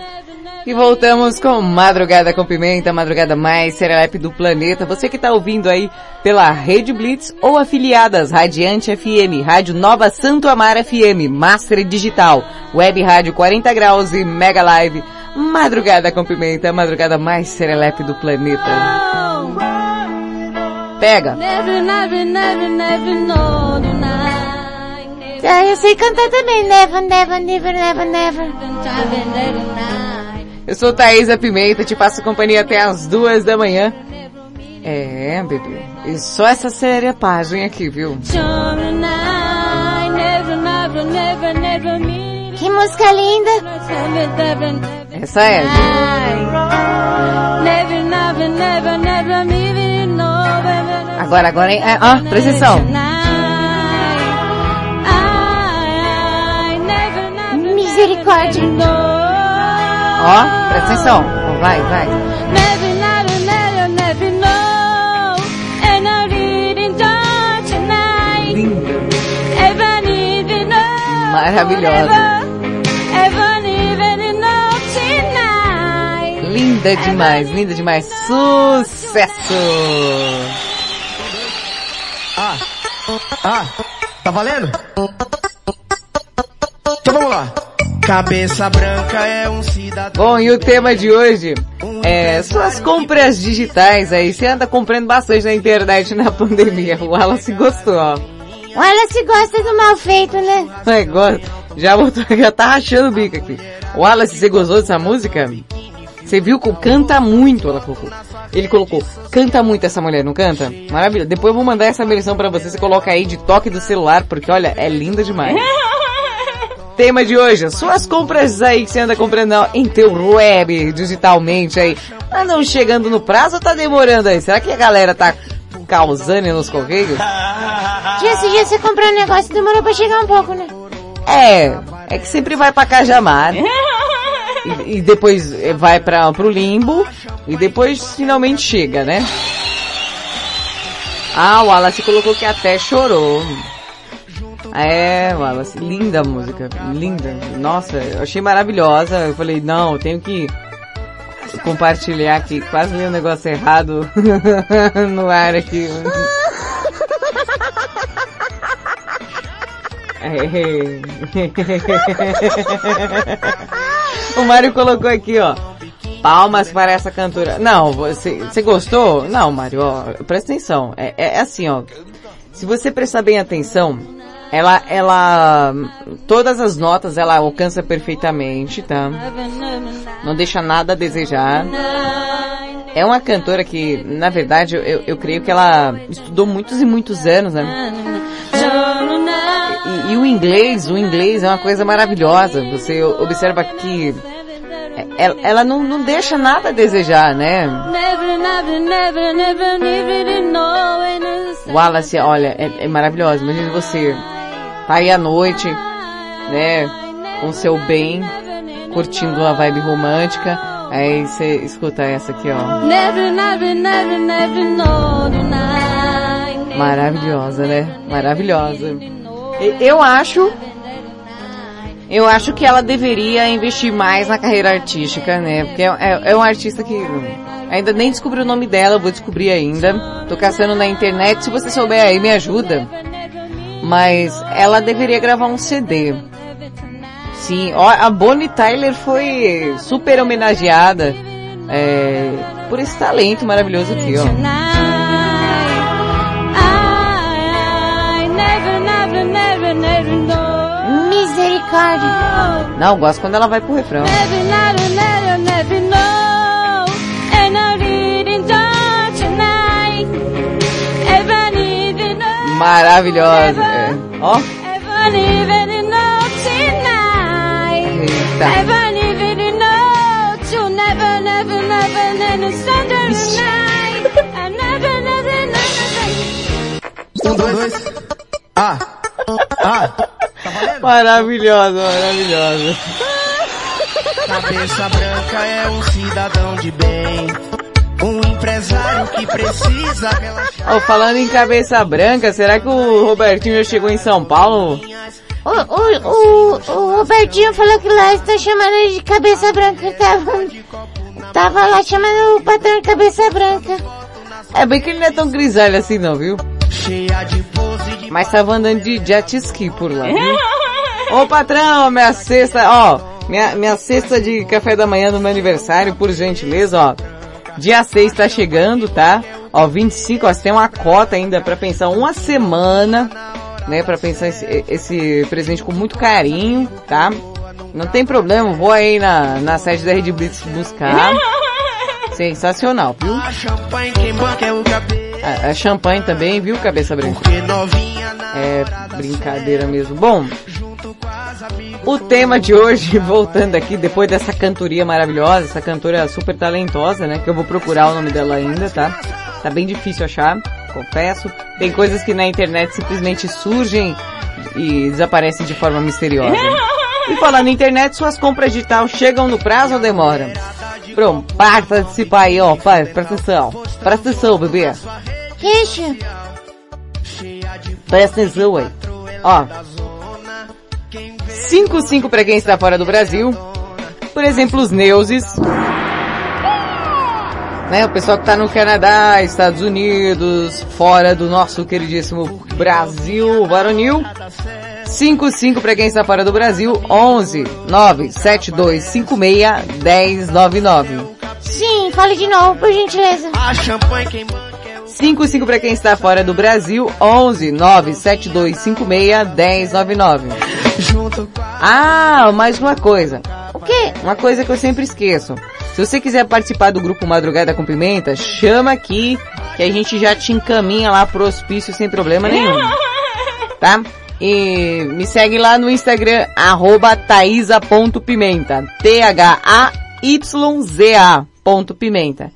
E voltamos com Madrugada com Pimenta, madrugada mais serelepe do planeta. Você que está ouvindo aí pela Rede Blitz ou afiliadas Radiante FM, Rádio Nova Santo Amaro FM, Master Digital, Web Rádio 40 Graus e Mega Live. Madrugada com Pimenta, madrugada mais serelepe do planeta. Pega! Never, never, never. Ah, eu sei cantar também. Never, never, never, never, never. Eu sou Thaisa Pimenta, te passo companhia até as duas da manhã. É, bebê. E só essa serepagem aqui, viu? Que música linda. Essa é. Agora, agora, hein? É, ó, presta atenção. misericórdia. Ó, presta atenção. Vai, vai. Maravilhosa. Linda demais, linda demais. Sucesso! Ah, ah, tá valendo? Então vamos lá. Cabeça branca é um cidadão. Bom, e o tema de hoje é suas compras digitais aí. Você anda comprando bastante na internet na pandemia. O Wallace gostou, ó. O Wallace gosta do mal feito, né? É, gosta. Já, botou, já tá rachando o bico aqui. Wallace, você gostou dessa música? Você viu que canta muito, ela colocou. Ele colocou, canta muito essa mulher, não canta? Maravilha. Depois eu vou mandar essa versão pra você, você coloca aí de toque do celular, porque olha, é linda demais. Tema de hoje, suas compras aí que você anda comprando em teu web, digitalmente aí, andam chegando no prazo ou tá demorando aí? Será que a galera tá causando nos correios? Dia esse dia você comprou um negócio e demorou pra chegar um pouco, né? É, é que sempre vai pra Cajamar. E, e depois vai para pro limbo e depois finalmente chega, né? Ah, o Wallace colocou que até chorou. É, Wallace, linda a música, linda. Nossa, eu achei maravilhosa. Eu falei, não, eu tenho que compartilhar aqui. Quase li um negócio errado no ar aqui. o Mário colocou aqui, ó. Palmas para essa cantora. Não, você, você gostou? Não, Mário, ó, presta atenção. É, é assim, ó. Se você prestar bem atenção, ela, ela, todas as notas ela alcança perfeitamente, tá? Não deixa nada a desejar. É uma cantora que, na verdade, eu, eu creio que ela estudou muitos e muitos anos, né? E, e o inglês, o inglês é uma coisa maravilhosa. Você observa que ela, ela não, não deixa nada a desejar, né? Wallace, olha, é, é maravilhosa. Imagina você tá aí à noite, né, com seu bem, curtindo uma vibe romântica, aí você escuta essa aqui, ó. Maravilhosa, né? Maravilhosa. Eu acho Eu acho que ela deveria investir mais na carreira artística, né? Porque é, é, é um artista que ainda nem descobri o nome dela, vou descobrir ainda. Tô caçando na internet, se você souber aí me ajuda. Mas ela deveria gravar um CD. Sim, ó, a Bonnie Tyler foi super homenageada é, por esse talento maravilhoso aqui, ó. Misericórdia. Não, gosto quando ela vai pro refrão. I never, never, never. Um, dois. Ah. Ah. maravilhosa, maravilhosa. Cabeça branca é um cidadão de bem. Um empresário que precisa relaxar. Ó, falando em cabeça branca, será que o Robertinho já chegou em São Paulo? O, o, o, o Robertinho falou que lá está chamando ele de cabeça branca. Tava, tava lá chamando o patrão de cabeça branca. É bem que ele não é tão grisalho assim não, viu? Mas tava andando de jet ski por lá, viu? Ô patrão, minha cesta, ó, minha, minha cesta de café da manhã do meu aniversário, por gentileza, ó. Dia 6 tá chegando, tá? Ó, 25, ó, você tem uma cota ainda pra pensar uma semana, né? Pra pensar esse, esse presente com muito carinho, tá? Não tem problema, vou aí na, na sede da Red Blitz buscar. Sensacional, viu? a. A, champanhe também, viu, cabeça branca? É brincadeira mesmo. Bom, o tema de hoje, voltando aqui, depois dessa cantoria maravilhosa, essa cantora super talentosa, né? Que eu vou procurar o nome dela ainda, tá? Tá bem difícil achar, confesso. Tem coisas que na internet simplesmente surgem e desaparecem de forma misteriosa. E falando internet, suas compras digital chegam no prazo ou demora? Pronto, participar aí, ó, pai, presta atenção. Presta atenção, bebê. Queixa. Presta atenção aí. Ó. 5-5 pra quem está fora do Brasil. Por exemplo, os Neuses. Né, o pessoal que tá no Canadá, Estados Unidos, fora do nosso queridíssimo Brasil varonil. 5-5 pra quem está fora do Brasil. 11 9 7 2 5 6 10 9 9. Sim, fale de novo, por gentileza. A champanhe quem banca é o 55 para quem está fora do Brasil, 11 97256 1099. A Ah, mais uma coisa. O quê? Uma coisa que eu sempre esqueço. Se você quiser participar do grupo Madrugada com Pimenta, chama aqui que a gente já te encaminha lá pro hospício sem problema nenhum. Tá? E me segue lá no Instagram, arroba taísa.pimenta. T-H-A-Y-Z-A ponto pimenta.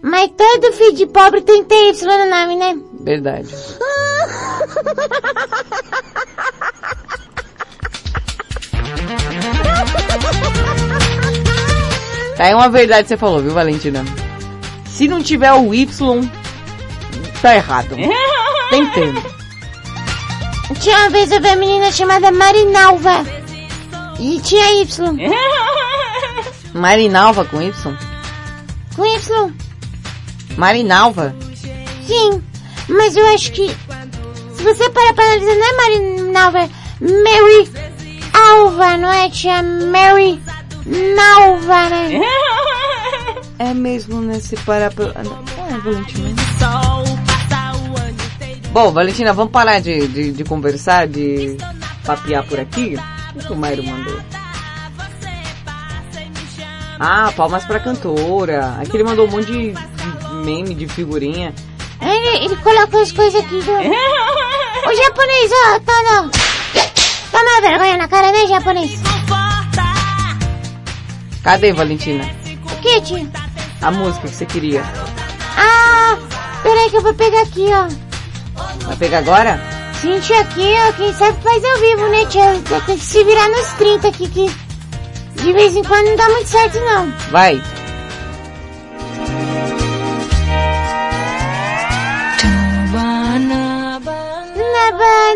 Mas todo filho de pobre tem TY no nome, né? Verdade. Tá, é uma verdade que você falou, viu, Valentina? Se não tiver o Y, tá errado. Tem tempo. Tinha uma vez eu vi uma menina chamada Marinalva. E tinha Y. Marinalva com Y? Com Y. Marinalva? Sim. Mas eu acho que... Se você parar pra analisar, não é Marinalva, é Mary Alva, não é? Tia Mary Nalva, né? É mesmo, né? Se parar pra... É, Valentina. Bom, Valentina, vamos parar de, de, de conversar, de papear por aqui? O que o Mairo mandou? Ah, palmas pra cantora. Aqui ele mandou um monte de, de meme, de figurinha. Ele, ele coloca as coisas aqui do... O japonês, ó, tá não. Toma vergonha na cara, né, japonês? Cadê, Valentina? O que, tia? A música que você queria. Ah, peraí que eu vou pegar aqui, ó. Vai pegar agora? Sim, aqui, ó, quem sabe faz ao vivo, né, tia? Tem que se virar nos 30 aqui, que de vez em quando não dá muito certo, não. Vai.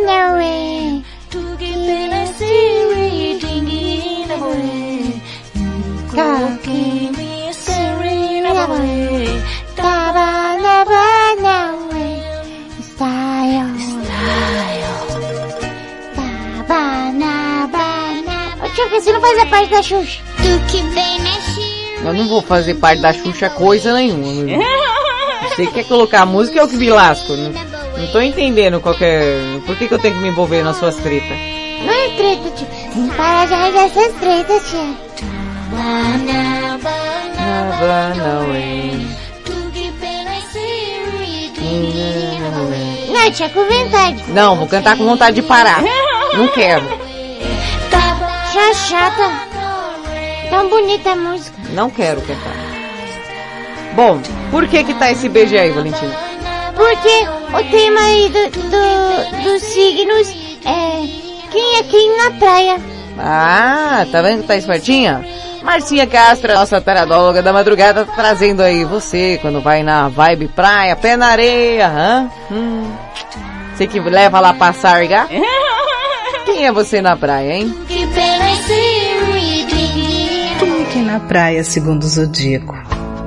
Na você não fazia parte da Xuxa. Tu que bem, né, Eu não vou fazer parte da Xuxa coisa nenhuma. meu. Você quer colocar a música é o que me lasco. Não, não tô entendendo qual que é... Por que, que eu tenho que me envolver nas suas tretas? Não é treta, tio. Vamos parar de arranjar essas tretas, tia. Não, tia, com vontade. Não, vou cantar com vontade de parar. Não quero. Já chata. Tão bonita a música. Não quero cantar. Bom, por que que tá esse beijo aí, Valentina? Porque o tema aí do, do- dos signos é quem é quem na praia. Ah, tá vendo que tá espertinha? Marcinha Castro, nossa taradóloga da madrugada, tá trazendo aí você quando vai na vibe praia, pé na areia, hã? Hum. Você que leva lá pra sarga? Quem é você na praia, hein? Quem é na praia segundo o zodíaco?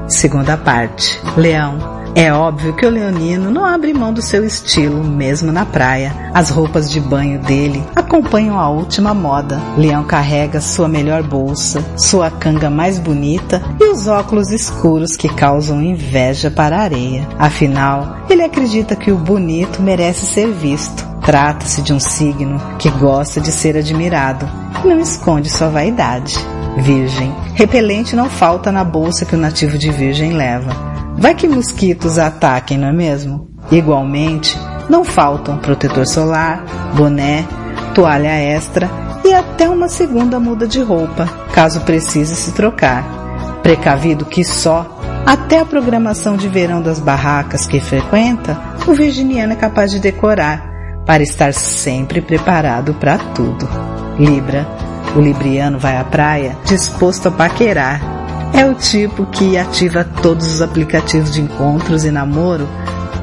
Segunda parte. Leão. É óbvio que o leonino não abre mão do seu estilo, mesmo na praia. As roupas de banho dele acompanham a última moda. Leão carrega sua melhor bolsa, sua canga mais bonita e os óculos escuros que causam inveja para a areia. Afinal, ele acredita que o bonito merece ser visto. Trata-se de um signo que gosta de ser admirado e não esconde sua vaidade. Virgem. Repelente não falta na bolsa que o nativo de Virgem leva. Vai que mosquitos a ataquem, não é mesmo? Igualmente, não faltam protetor solar, boné, toalha extra e até uma segunda muda de roupa, caso precise se trocar. Precavido que só, até a programação de verão das barracas que frequenta, o virginiano é capaz de decorar, para estar sempre preparado para tudo. Libra. O libriano vai à praia disposto a paquerar. É o tipo que ativa todos os aplicativos de encontros e namoro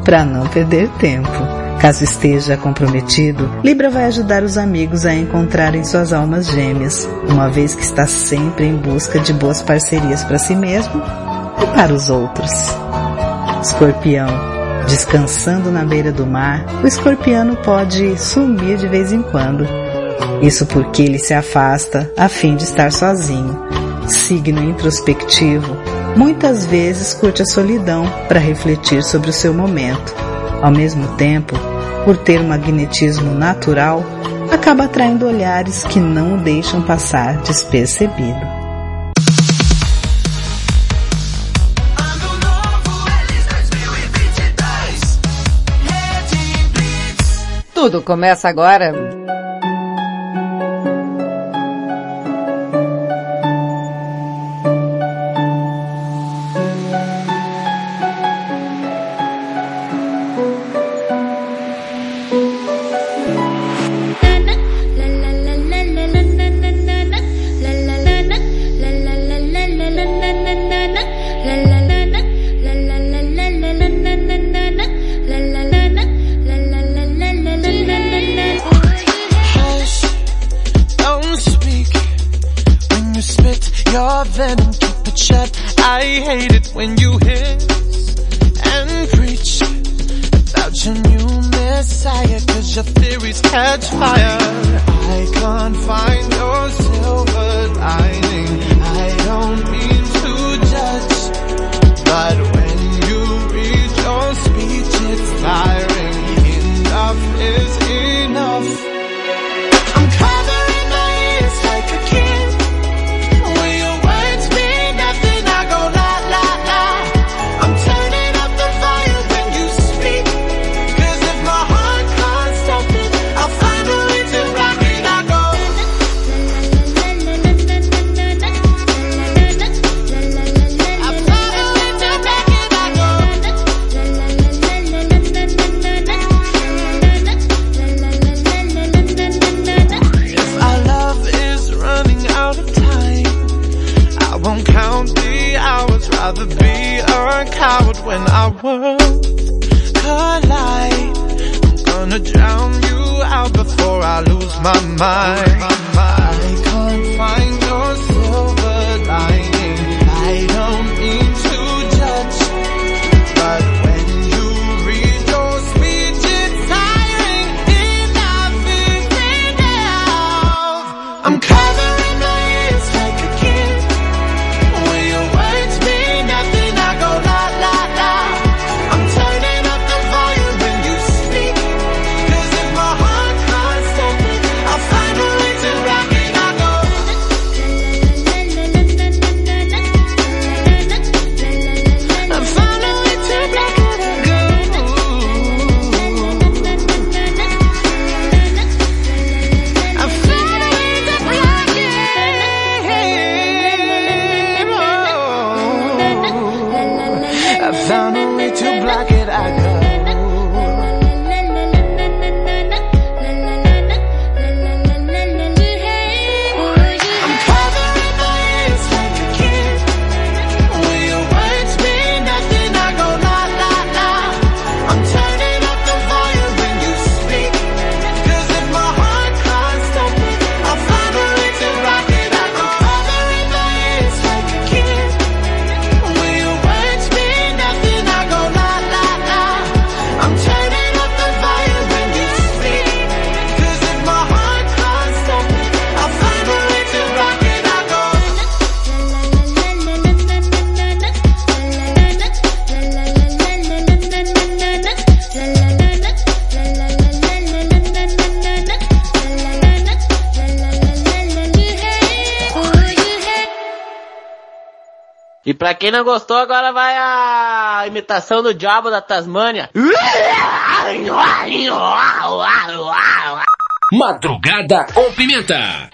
para não perder tempo. Caso esteja comprometido, Libra vai ajudar os amigos a encontrarem suas almas gêmeas, uma vez que está sempre em busca de boas parcerias para si mesmo e para os outros. Escorpião. Descansando na beira do mar, o escorpiano pode sumir de vez em quando. Isso porque ele se afasta a fim de estar sozinho. Signo introspectivo, muitas vezes curte a solidão para refletir sobre o seu momento. Ao mesmo tempo, por ter um magnetismo natural, acaba atraindo olhares que não o deixam passar despercebido. Tudo começa agora. Quem não gostou, agora vai a imitação do diabo da Tasmânia. Madrugada com Pimenta.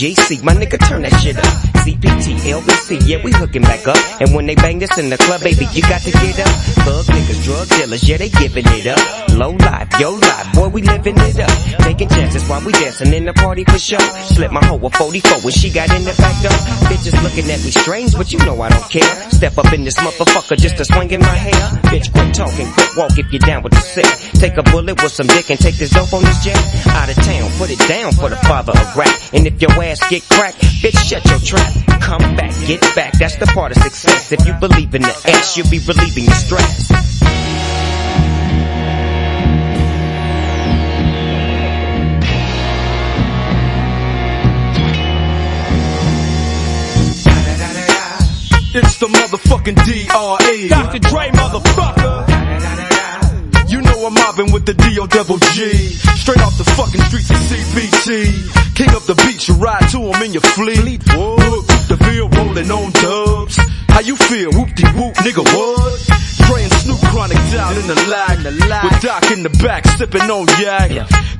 JC, my nigga, turn that shit up. CPT, LBC, yeah, we hooking back up. And when they bang this in the club, baby, you got to get up. Thug niggas, drug dealers, yeah, they giving it up. Low life, yo life, boy, we living it up. Taking chances while we dancing in the party for sure. Slip my hoe a 44 when she got in the back door. Bitches looking at me strange, but you know I don't care. Step up in this motherfucker just to swing in my hair. Bitch, quit talking, quit walk if you're down with the sick. Take a bullet with some dick and take this dope on this jet. Out of town, put it down for the father of rap. And if your ass get cracked, bitch, shut your trap. Come back, get back, that's the part of success. If you believe in the ass, you'll be relieving the stress. It's the motherfucking D.R.E. Dr. Dre, motherfucker. You know I'm mobbing with the D.O. double G. Straight off the fucking streets of CPT. King up the beach, you ride to him in your fleet. Whoop, the bill rolling on dubs. How you feel? Whoop de whoop, nigga, what? Spraying Snoop Chronic down in the lag. With Doc in the back, sipping on yak.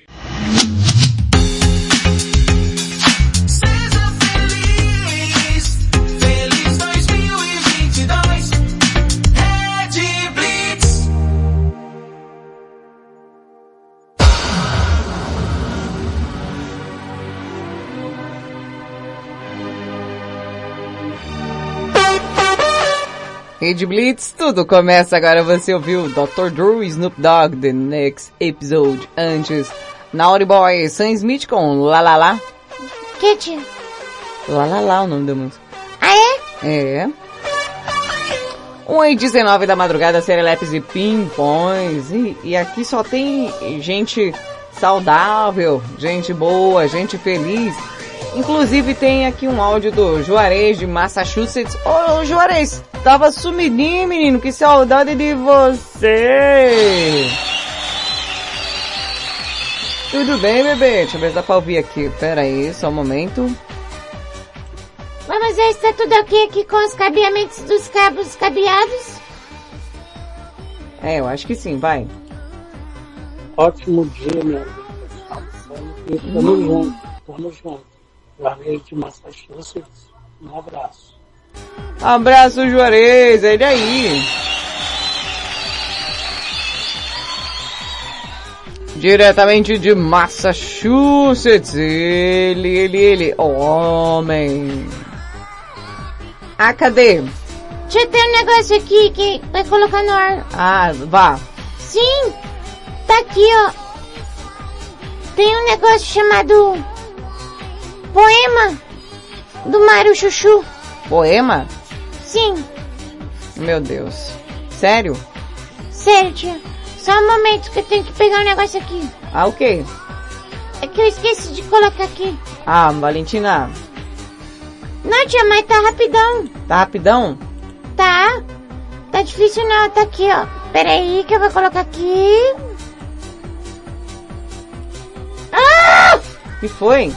Rede Blitz, tudo começa agora. Você ouviu Dr. Drew e Snoop Dogg, The Next Episode. Antes, Naughty Boy, Sam Smith com La La La. Que tia? La La La, o nome da música. Ah, é? É. 1 e 19 da madrugada, serelepes e pimpões. E, e aqui só tem gente saudável, gente boa, gente feliz. Inclusive tem aqui um áudio do Juarez de Massachusetts. Ô Juarez, tava sumidinho, menino, que saudade de você. Tudo bem, bebê? Deixa eu ver se dá pra ouvir aqui. Pera aí, só um momento. Vamos ver se tá tudo ok aqui com os cabeamentos dos cabos cabeados. É, eu acho que sim, vai. Ótimo dia, meu amigo. E tamo junto, tamo junto. Juarez de Massachusetts. Um abraço. Abraço, Juarez, ele aí. Diretamente de Massachusetts, ele, ele, ele, homem. Ah, cadê? Deixa eu ter um negócio aqui que vai colocar no ar. Ah, vá. Sim, tá aqui, ó. Tem um negócio chamado Poema do Mário Chuchu. Poema? Sim, Meu Deus. Sério? sério, tia. Só um momento que eu tenho que pegar um negócio aqui. Ah, o quê? É que eu esqueci de colocar aqui. Ah, Valentina, Não, tia, mas tá rapidão. tá rapidão? Tá? tá difícil não, tá aqui, ó. Pera aí que eu vou colocar aqui. Ah! que foi?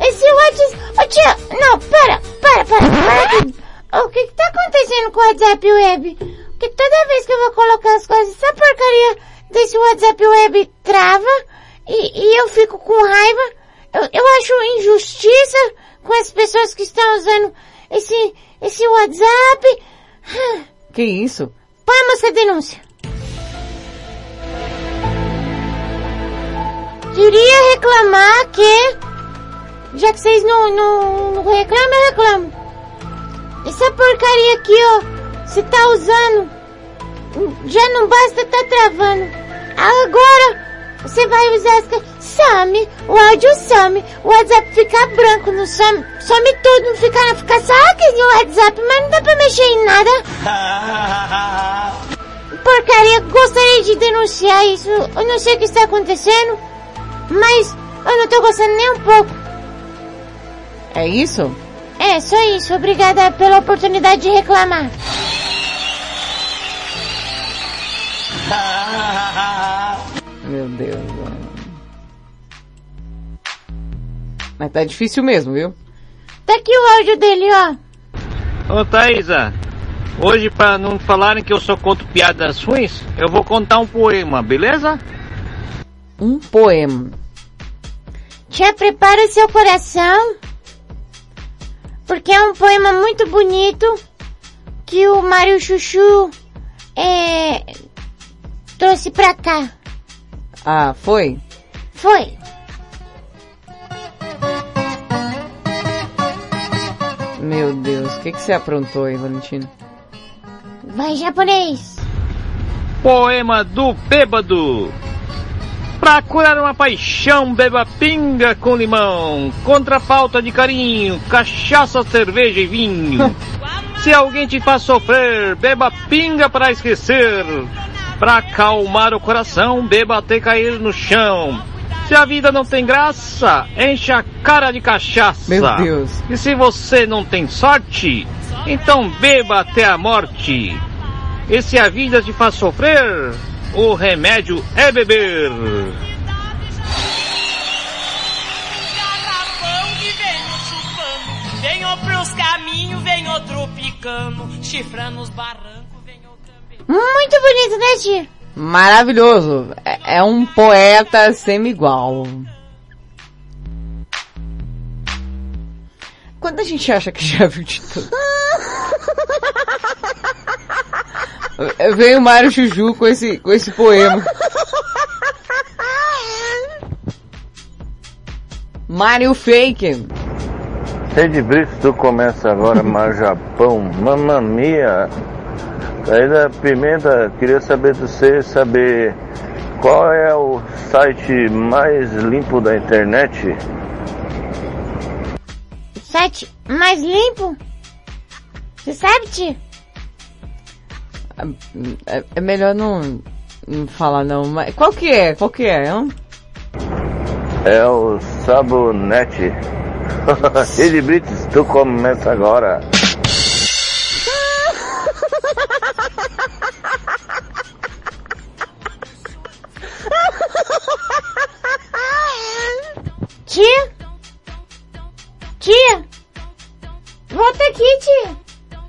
Esse WhatsApp... Ô tia, não, para, para, para, para tudo. O que que tá acontecendo com o WhatsApp Web? Porque toda vez que eu vou colocar as coisas, essa porcaria desse WhatsApp Web trava e, e eu fico com raiva. Eu, eu acho injustiça com as pessoas que estão usando esse, esse WhatsApp. Que isso? Põe a música de denúncia. Queria reclamar que, já que vocês não, não, não reclamam, eu reclamo. Essa porcaria aqui, ó, você tá usando, já não basta tá travando. Agora, você vai usar essa... Some, o áudio some, o WhatsApp fica branco, não some, some tudo, não fica, fica só aqui no WhatsApp, mas não dá pra mexer em nada. Porcaria, gostaria de denunciar isso. Eu não sei o que está acontecendo, mas eu não tô gostando nem um pouco. É isso? É, só isso. Obrigada pela oportunidade de reclamar. Meu Deus. mano. Mas tá difícil mesmo, viu? Tá aqui o áudio dele, ó. Ô Thaisa, hoje pra não falarem que eu só conto piadas ruins, eu vou contar um poema, beleza? Um poema. Já prepara o seu coração, porque é um poema muito bonito que o Mário Chuchu é, trouxe pra cá. Ah, foi? Foi. Meu Deus, o que, que você aprontou aí, Valentina? Vai, japonês. Poema do bêbado. Pra curar uma paixão, beba pinga com limão. Contra a falta de carinho, cachaça, cerveja e vinho. Se alguém te faz sofrer, beba pinga para esquecer. Pra acalmar o coração, beba até cair no chão. Se a vida não tem graça, enche a cara de cachaça. Meu Deus. E se você não tem sorte, então beba até a morte. E se a vida te faz sofrer, o remédio é beber. Muito bonito, né, tia? Maravilhoso. É, é um poeta semi-igual. Quando a gente acha que já viu de tudo? Veio o Mário Chuchu com esse, com esse poema. Mário Fake. Rede Brito começa agora, Mar Japão, Mamma Mia. Aí da Pimenta, queria saber de você, saber qual é o site mais limpo da internet? Site mais limpo? Você sabe, tia? É, é melhor não, não falar não, mas qual que é? Qual que é? Hã? É o Sabonete. Rede Brits, tu começa agora. Tia? Tia? Volta aqui, tia.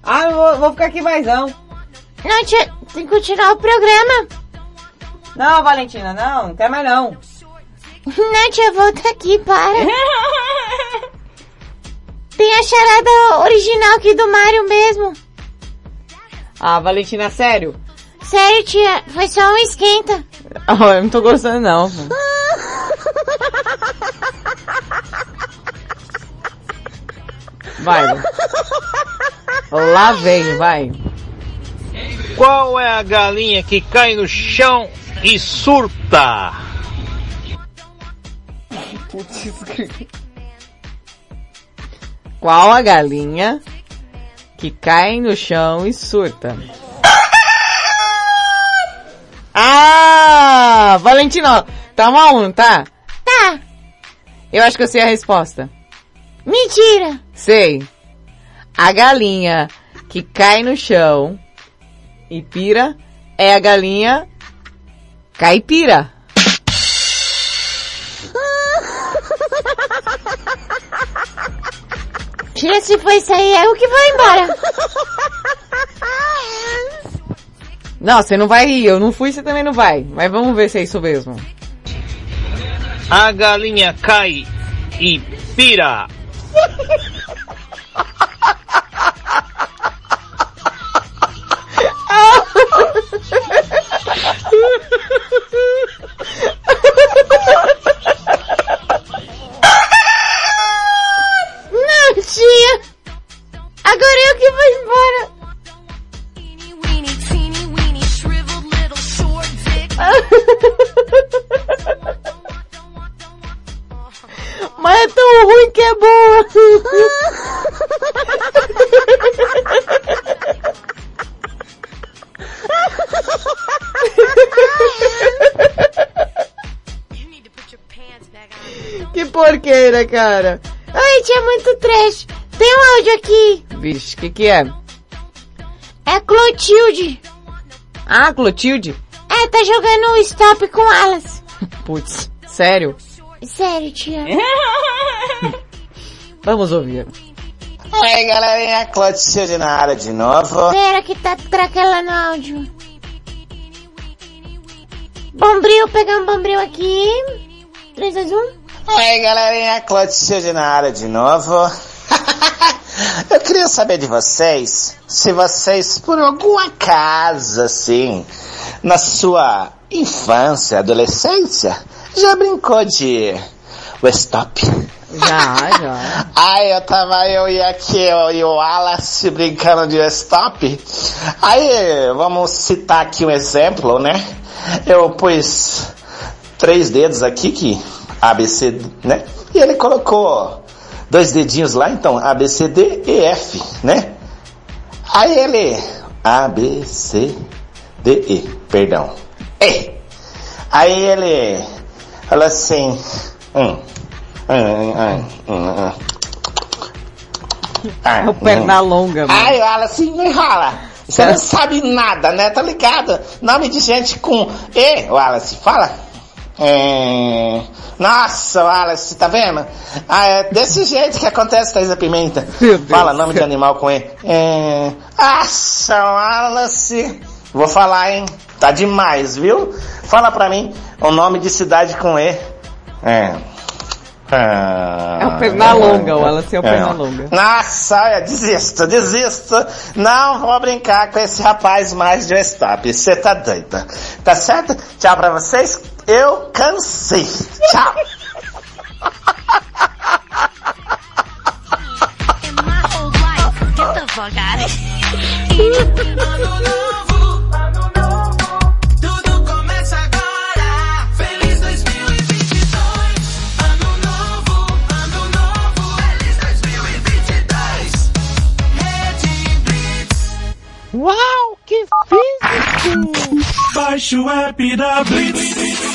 Ah, não vou, vou ficar aqui mais não. Não, tia, tem que continuar o programa. Não, Valentina, não, não quer mais não. Não, tia, volta aqui, para. tem a charada original aqui do Mario mesmo. Ah, Valentina, sério? Sério, tia, foi só um esquenta. Oh, eu não tô gostando não. Vai. Lá vem, vai. Qual é a galinha que cai no chão e surta? Qual a galinha que cai no chão e surta? Ah! Valentina, tá mal, não tá? Tá. Eu acho que eu sei a resposta. Mentira. Sei. A galinha que cai no chão E pira é a galinha caipira. Tira se for isso aí, é o que vai embora. Não, você não vai ir. Eu não fui, você também não vai. Mas vamos ver se é isso mesmo. A galinha cai e pira. Não, tia. Agora eu que vou embora. Mas é tão ruim que é boa. porqueira, cara. Ai, tia, muito trash. Tem um áudio aqui. Vixe, que que é? É Clotilde. Ah, Clotilde? É, tá jogando stop com alas. Putz, sério? Sério, tia. Vamos ouvir. Oi, galerinha, Clotilde na área de novo. Pera que tá craquelando áudio. Bombril, pegar um bombril aqui. 3, 2, 1. Oi, galerinha, Clotilde na área de novo. Eu queria saber de vocês, se vocês, por algum acaso, assim, na sua infância, adolescência, já brincou de o stop? Já, já. Aí eu tava eu e aqui eu, e o Wallace brincando de stop. Aí vamos citar aqui um exemplo, né? Eu pus três dedos aqui que ABC, né? E ele colocou dois dedinhos lá, então A, B, C, D e F, né? Aí ele A, B, C, D, E, perdão. E. Aí ele falou assim, hum, hum, hum, hum, hum. Ah, É o perna longa, mano. Aí ela assim, me enrola. Você não sabe nada, né? Tá ligado? Nome de gente com E, Wallace, fala. É... Nossa, Wallace, tá vendo? Ah, é desse jeito que acontece, Thaisa Pimenta. Fala nome de animal com E. É... Nossa, Wallace. Vou falar, hein? Tá demais, viu? Fala pra mim o nome de cidade com E. É. Ah, É o Pernalonga, o Wallace é o Pernalonga. Nossa, olha, desisto, desisto. Não vou brincar com esse rapaz mais de um stop. Você tá doida. Tá certo? Tchau pra vocês. Eu cansei. Tchau. Get the fuck out Tudo começa agora. Feliz 2022. Ano novo, ano novo. Feliz 2022. Rede Blitz. Uau, que físico! Baixe o app da Blitz.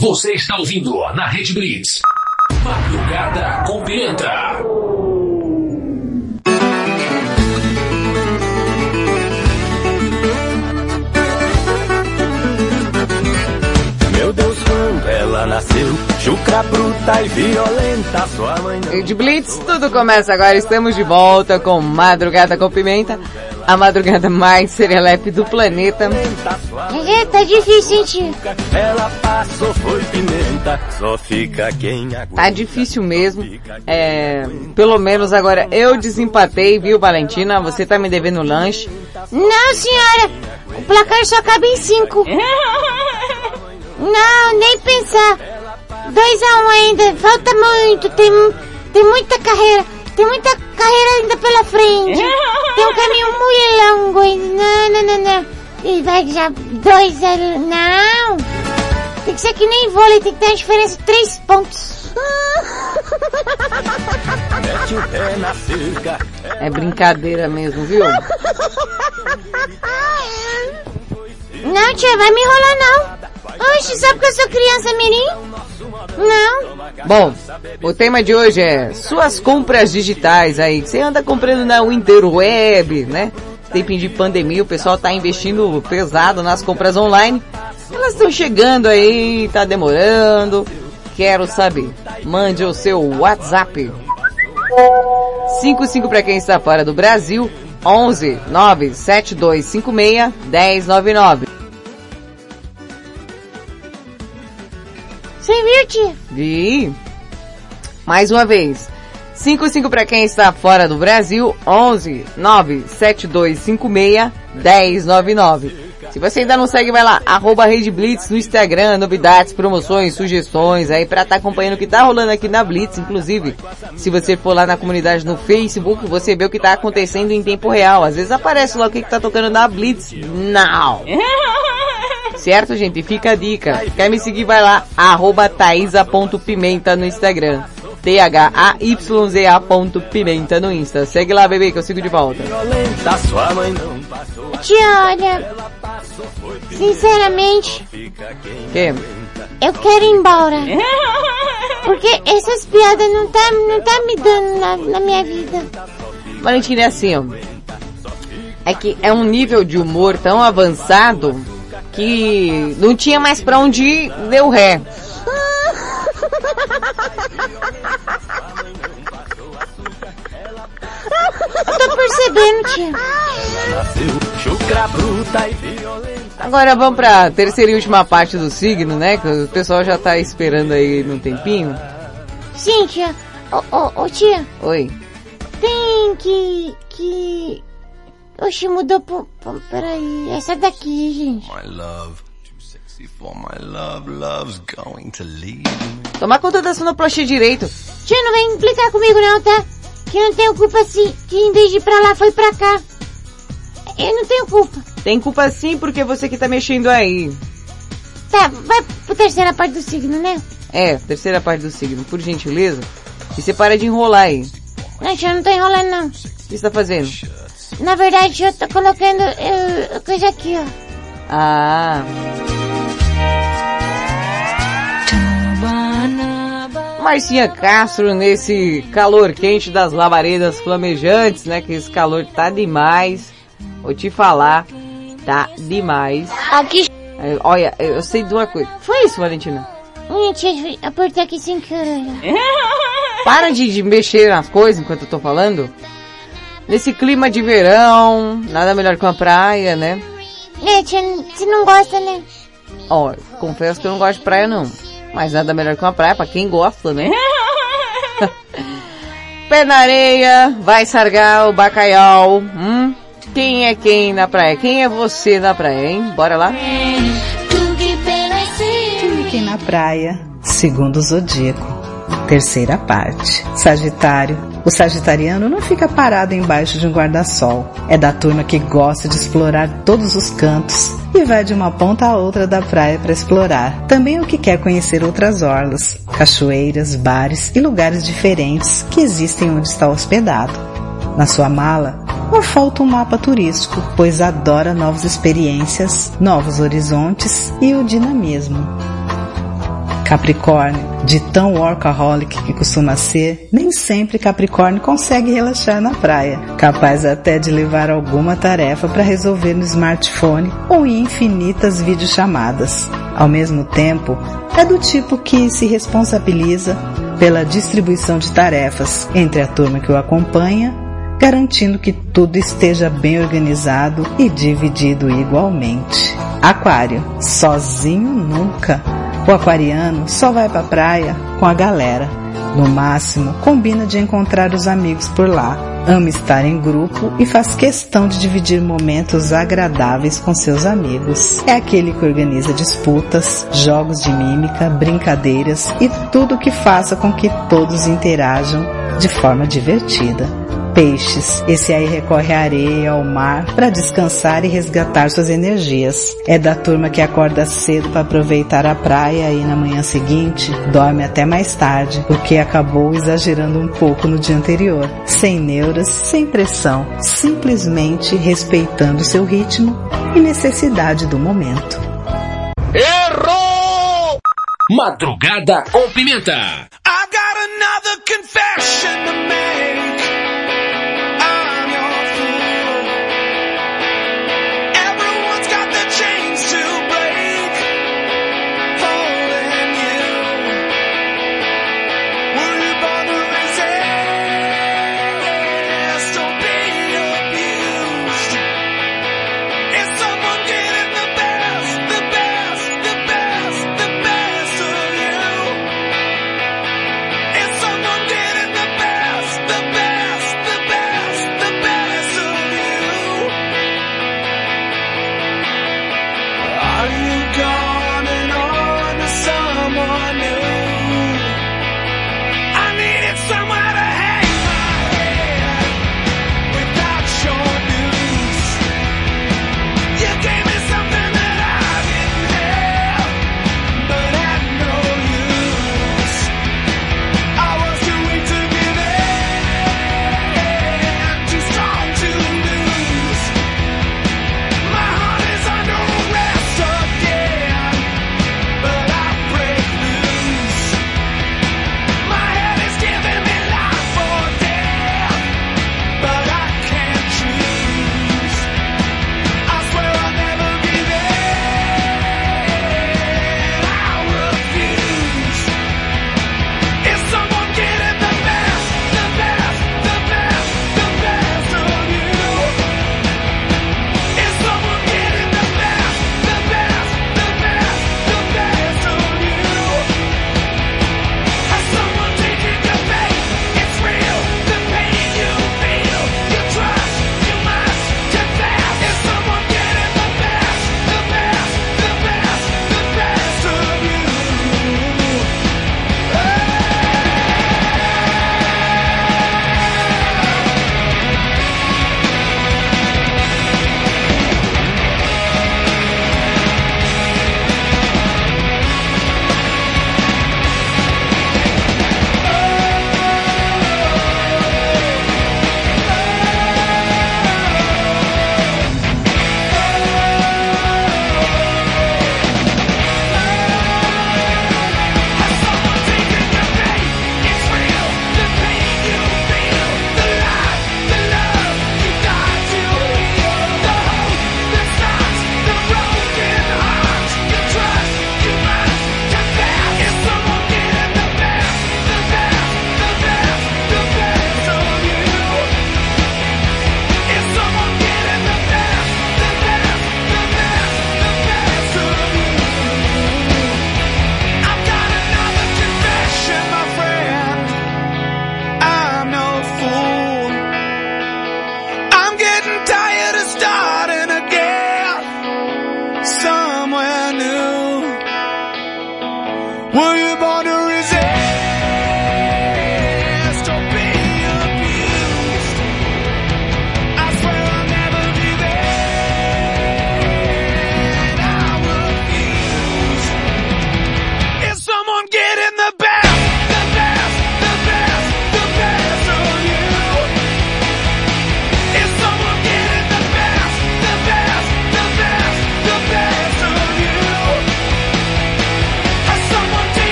Você está ouvindo na Rede Blitz. Madrugada com Pimenta. Meu Deus, quando ela nasceu, chucra bruta e violenta, sua mãe não... Rede Blitz, tudo começa agora. Estamos de volta com Madrugada com Pimenta, a madrugada mais serelepe do planeta. É, tá difícil, tio? Ela passou, foi pimenta, só fica quem aguenta. Tá difícil mesmo. É, pelo menos agora eu desempatei, viu, Valentina? Você tá me devendo lanche. Não, senhora. O placar só cabe em cinco. Não, nem pensar. 2 a 1 um ainda. Falta muito. Tem, tem muita carreira. Tem muita carreira ainda pela frente. Tem um caminho muito longo ainda. Não, não, não, não. E vai já 2 a 0. Não. Tem que ser que nem vôlei. Tem que ter uma diferença de 3 pontos. Mete o pé na cerca. É brincadeira mesmo, viu? Não, tia, vai me enrolar não. Oxe, sabe que eu sou criança mirim? Não. Bom, o tema de hoje é suas compras digitais aí. Você anda comprando na Interweb, né? Tempinho de pandemia, o pessoal tá investindo pesado nas compras online. Elas estão chegando aí, tá demorando. Quero saber. Mande o seu WhatsApp. 55 para quem está fora do Brasil. 11 97256 1099. Tia? Vi. Mais uma vez. 55 para quem está fora do Brasil, 11 97256 1099. Se você ainda não segue, vai lá, arroba Rede Blitz no Instagram, novidades, promoções, sugestões aí pra estar tá acompanhando o que tá rolando aqui na Blitz, inclusive. Se você for lá na comunidade no Facebook, você vê o que tá acontecendo em tempo real. Às vezes aparece lá o que, que tá tocando na Blitz Now. Certo, gente? Fica a dica. Quer me seguir, vai lá, arroba taisa.pimenta no Instagram. T-H-A-Y-Z-A ponto pimenta no Insta. Segue lá, bebê, que eu sigo de volta. Tia, olha, sinceramente, Que? eu quero ir embora. Porque essas piadas não tá, não tá me dando na, na minha vida. Valentina, é assim, ó. É que é um nível de humor tão avançado que não tinha mais pra onde ir, deu ré. Eu tô percebendo, tia. Agora vamos pra terceira e última parte do signo, né? Que o pessoal já tá esperando aí num tempinho. Sim, tia. Ô, ô, ô, tia, Oi. tem que... que... Oxe, mudou pro... pro- Peraí, essa daqui, gente. My love, too sexy for my love, love's going to leave me. Toma conta da sonoplastia direito. Tia, não vem implicar comigo não, tá? Que eu não tenho culpa se que em vez de ir pra lá foi pra cá. Eu não tenho culpa. Tem culpa sim porque você que tá mexendo aí. Tá, vai pro terceira parte do signo, né? É, terceira parte do signo, por gentileza. E você para de enrolar aí. Não, tia, eu não tô enrolando não. O que você tá fazendo? Na verdade, eu tô colocando eh, coisa aqui, ó. Ah. Marcinha Castro nesse calor quente das labaredas flamejantes, né? Que esse calor tá demais. Vou te falar, tá demais. Aqui. É, Olha, eu sei de uma coisa. Foi isso, Valentina? Tia, apertei aqui sem querer. Para de, de mexer nas coisas enquanto eu tô falando. Nesse clima de verão, nada melhor que uma praia, né? É, você não gosta, né? Ó, confesso que eu não gosto de praia não. Mas nada melhor que uma praia pra quem gosta, né? Pé na areia, vai sargar o bacalhau. Hum? Quem é quem na praia? Quem é você na praia, hein? Bora lá? Fiquem na praia, segundo o zodíaco. Terceira parte. Sagitário. O sagitariano não fica parado embaixo de um guarda-sol. É da turma que gosta de explorar todos os cantos e vai de uma ponta a outra da praia para explorar. Também o que quer conhecer outras orlas, cachoeiras, bares e lugares diferentes que existem onde está hospedado. Na sua mala, não falta um mapa turístico, pois adora novas experiências, novos horizontes e o dinamismo. Capricórnio, de tão workaholic que costuma ser, nem sempre Capricórnio consegue relaxar na praia, capaz até de levar alguma tarefa para resolver no smartphone ou em infinitas videochamadas. Ao mesmo tempo, é do tipo que se responsabiliza pela distribuição de tarefas entre a turma que o acompanha, garantindo que tudo esteja bem organizado e dividido igualmente. Aquário, sozinho nunca. O aquariano só vai pra praia com a galera. No máximo, combina de encontrar os amigos por lá. Ama estar em grupo e faz questão de dividir momentos agradáveis com seus amigos. É aquele que organiza disputas, jogos de mímica, brincadeiras e tudo que faça com que todos interajam de forma divertida. Peixes. Esse aí recorre à areia, ao mar, para descansar e resgatar suas energias. É da turma que acorda cedo para aproveitar a praia e na manhã seguinte dorme até mais tarde, porque acabou exagerando um pouco no dia anterior. Sem neuras, sem pressão, simplesmente respeitando seu ritmo e necessidade do momento. Errou! Madrugada com pimenta. I've got another confession to make.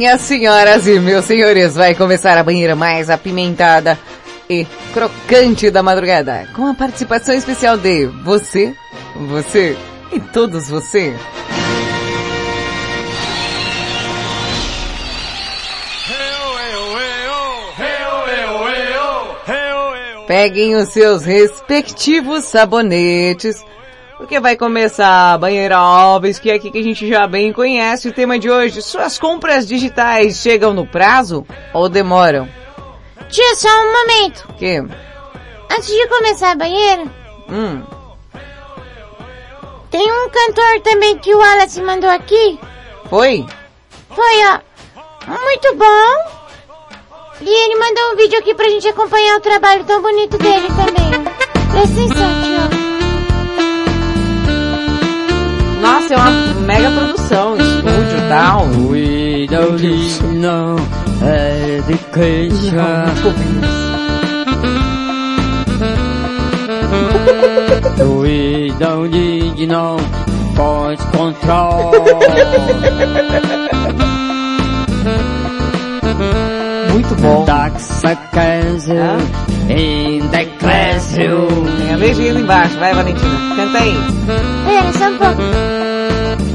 Minhas senhoras e meus senhores, vai começar a banheira mais apimentada e crocante da madrugada, com a participação especial de você, você e todos você. Peguem os seus respectivos sabonetes, porque vai começar a banheira Alves, que é aqui que a gente já bem conhece. O tema de hoje, suas compras digitais chegam no prazo ou demoram? Tia, só um momento. Que? Antes de começar a banheira, Hum, tem um cantor também que o Wallace mandou aqui. foi? Foi, ó. Muito bom. E ele mandou um vídeo aqui pra gente acompanhar o trabalho tão bonito dele também. Presta atenção, é uma mega produção, estúdio e tal. We don't need no education. We don't need no point control. Muito bom. Taxa castle in the classroom. Tem a legenda embaixo, vai Valentina, canta aí. Pera, só um pouco.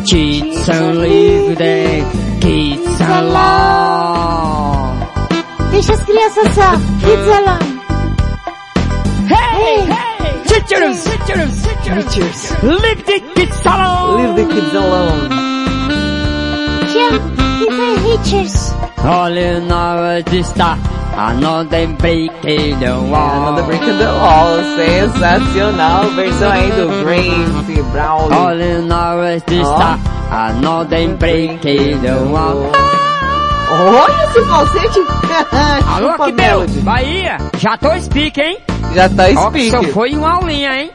Kids are living, kids alone. Deixa as crianças só. Kids alone. Hey, hey, teachers, teachers, teachers, leave the kids alone. Leave the kids alone. Tia, que foi Richards? All in our dista, another break in the wall. Another Break in the Wall, sensacional, versão aí do Brave Brown. All in our dista, another break in the wall. Olha esse falsete! Alô, que Melody. Bahia, já tô speak, hein? Já tá speak. só foi uma aulinha, hein?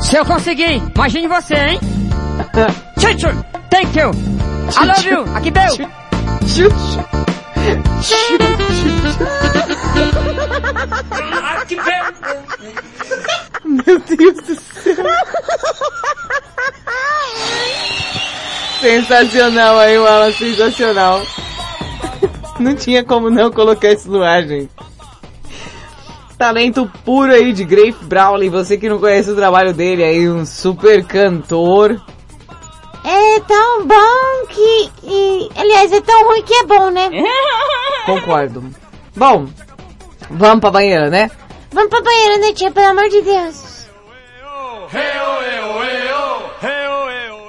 Se eu conseguir, imagine você, hein? Teacher, thank you. I love you, aqui Bel. Meu Deus do céu. Sensacional aí, Wallace, sensacional. Não tinha como não colocar isso no ar, gente. Talento puro aí de Grafe Brawley, você que não conhece o trabalho dele aí, um super cantor. É tão bom que... E, aliás, é tão ruim que é bom, né? Concordo. Bom, vamos pra banheira, né? Vamos pra banheira, né, tia? Pelo amor de Deus.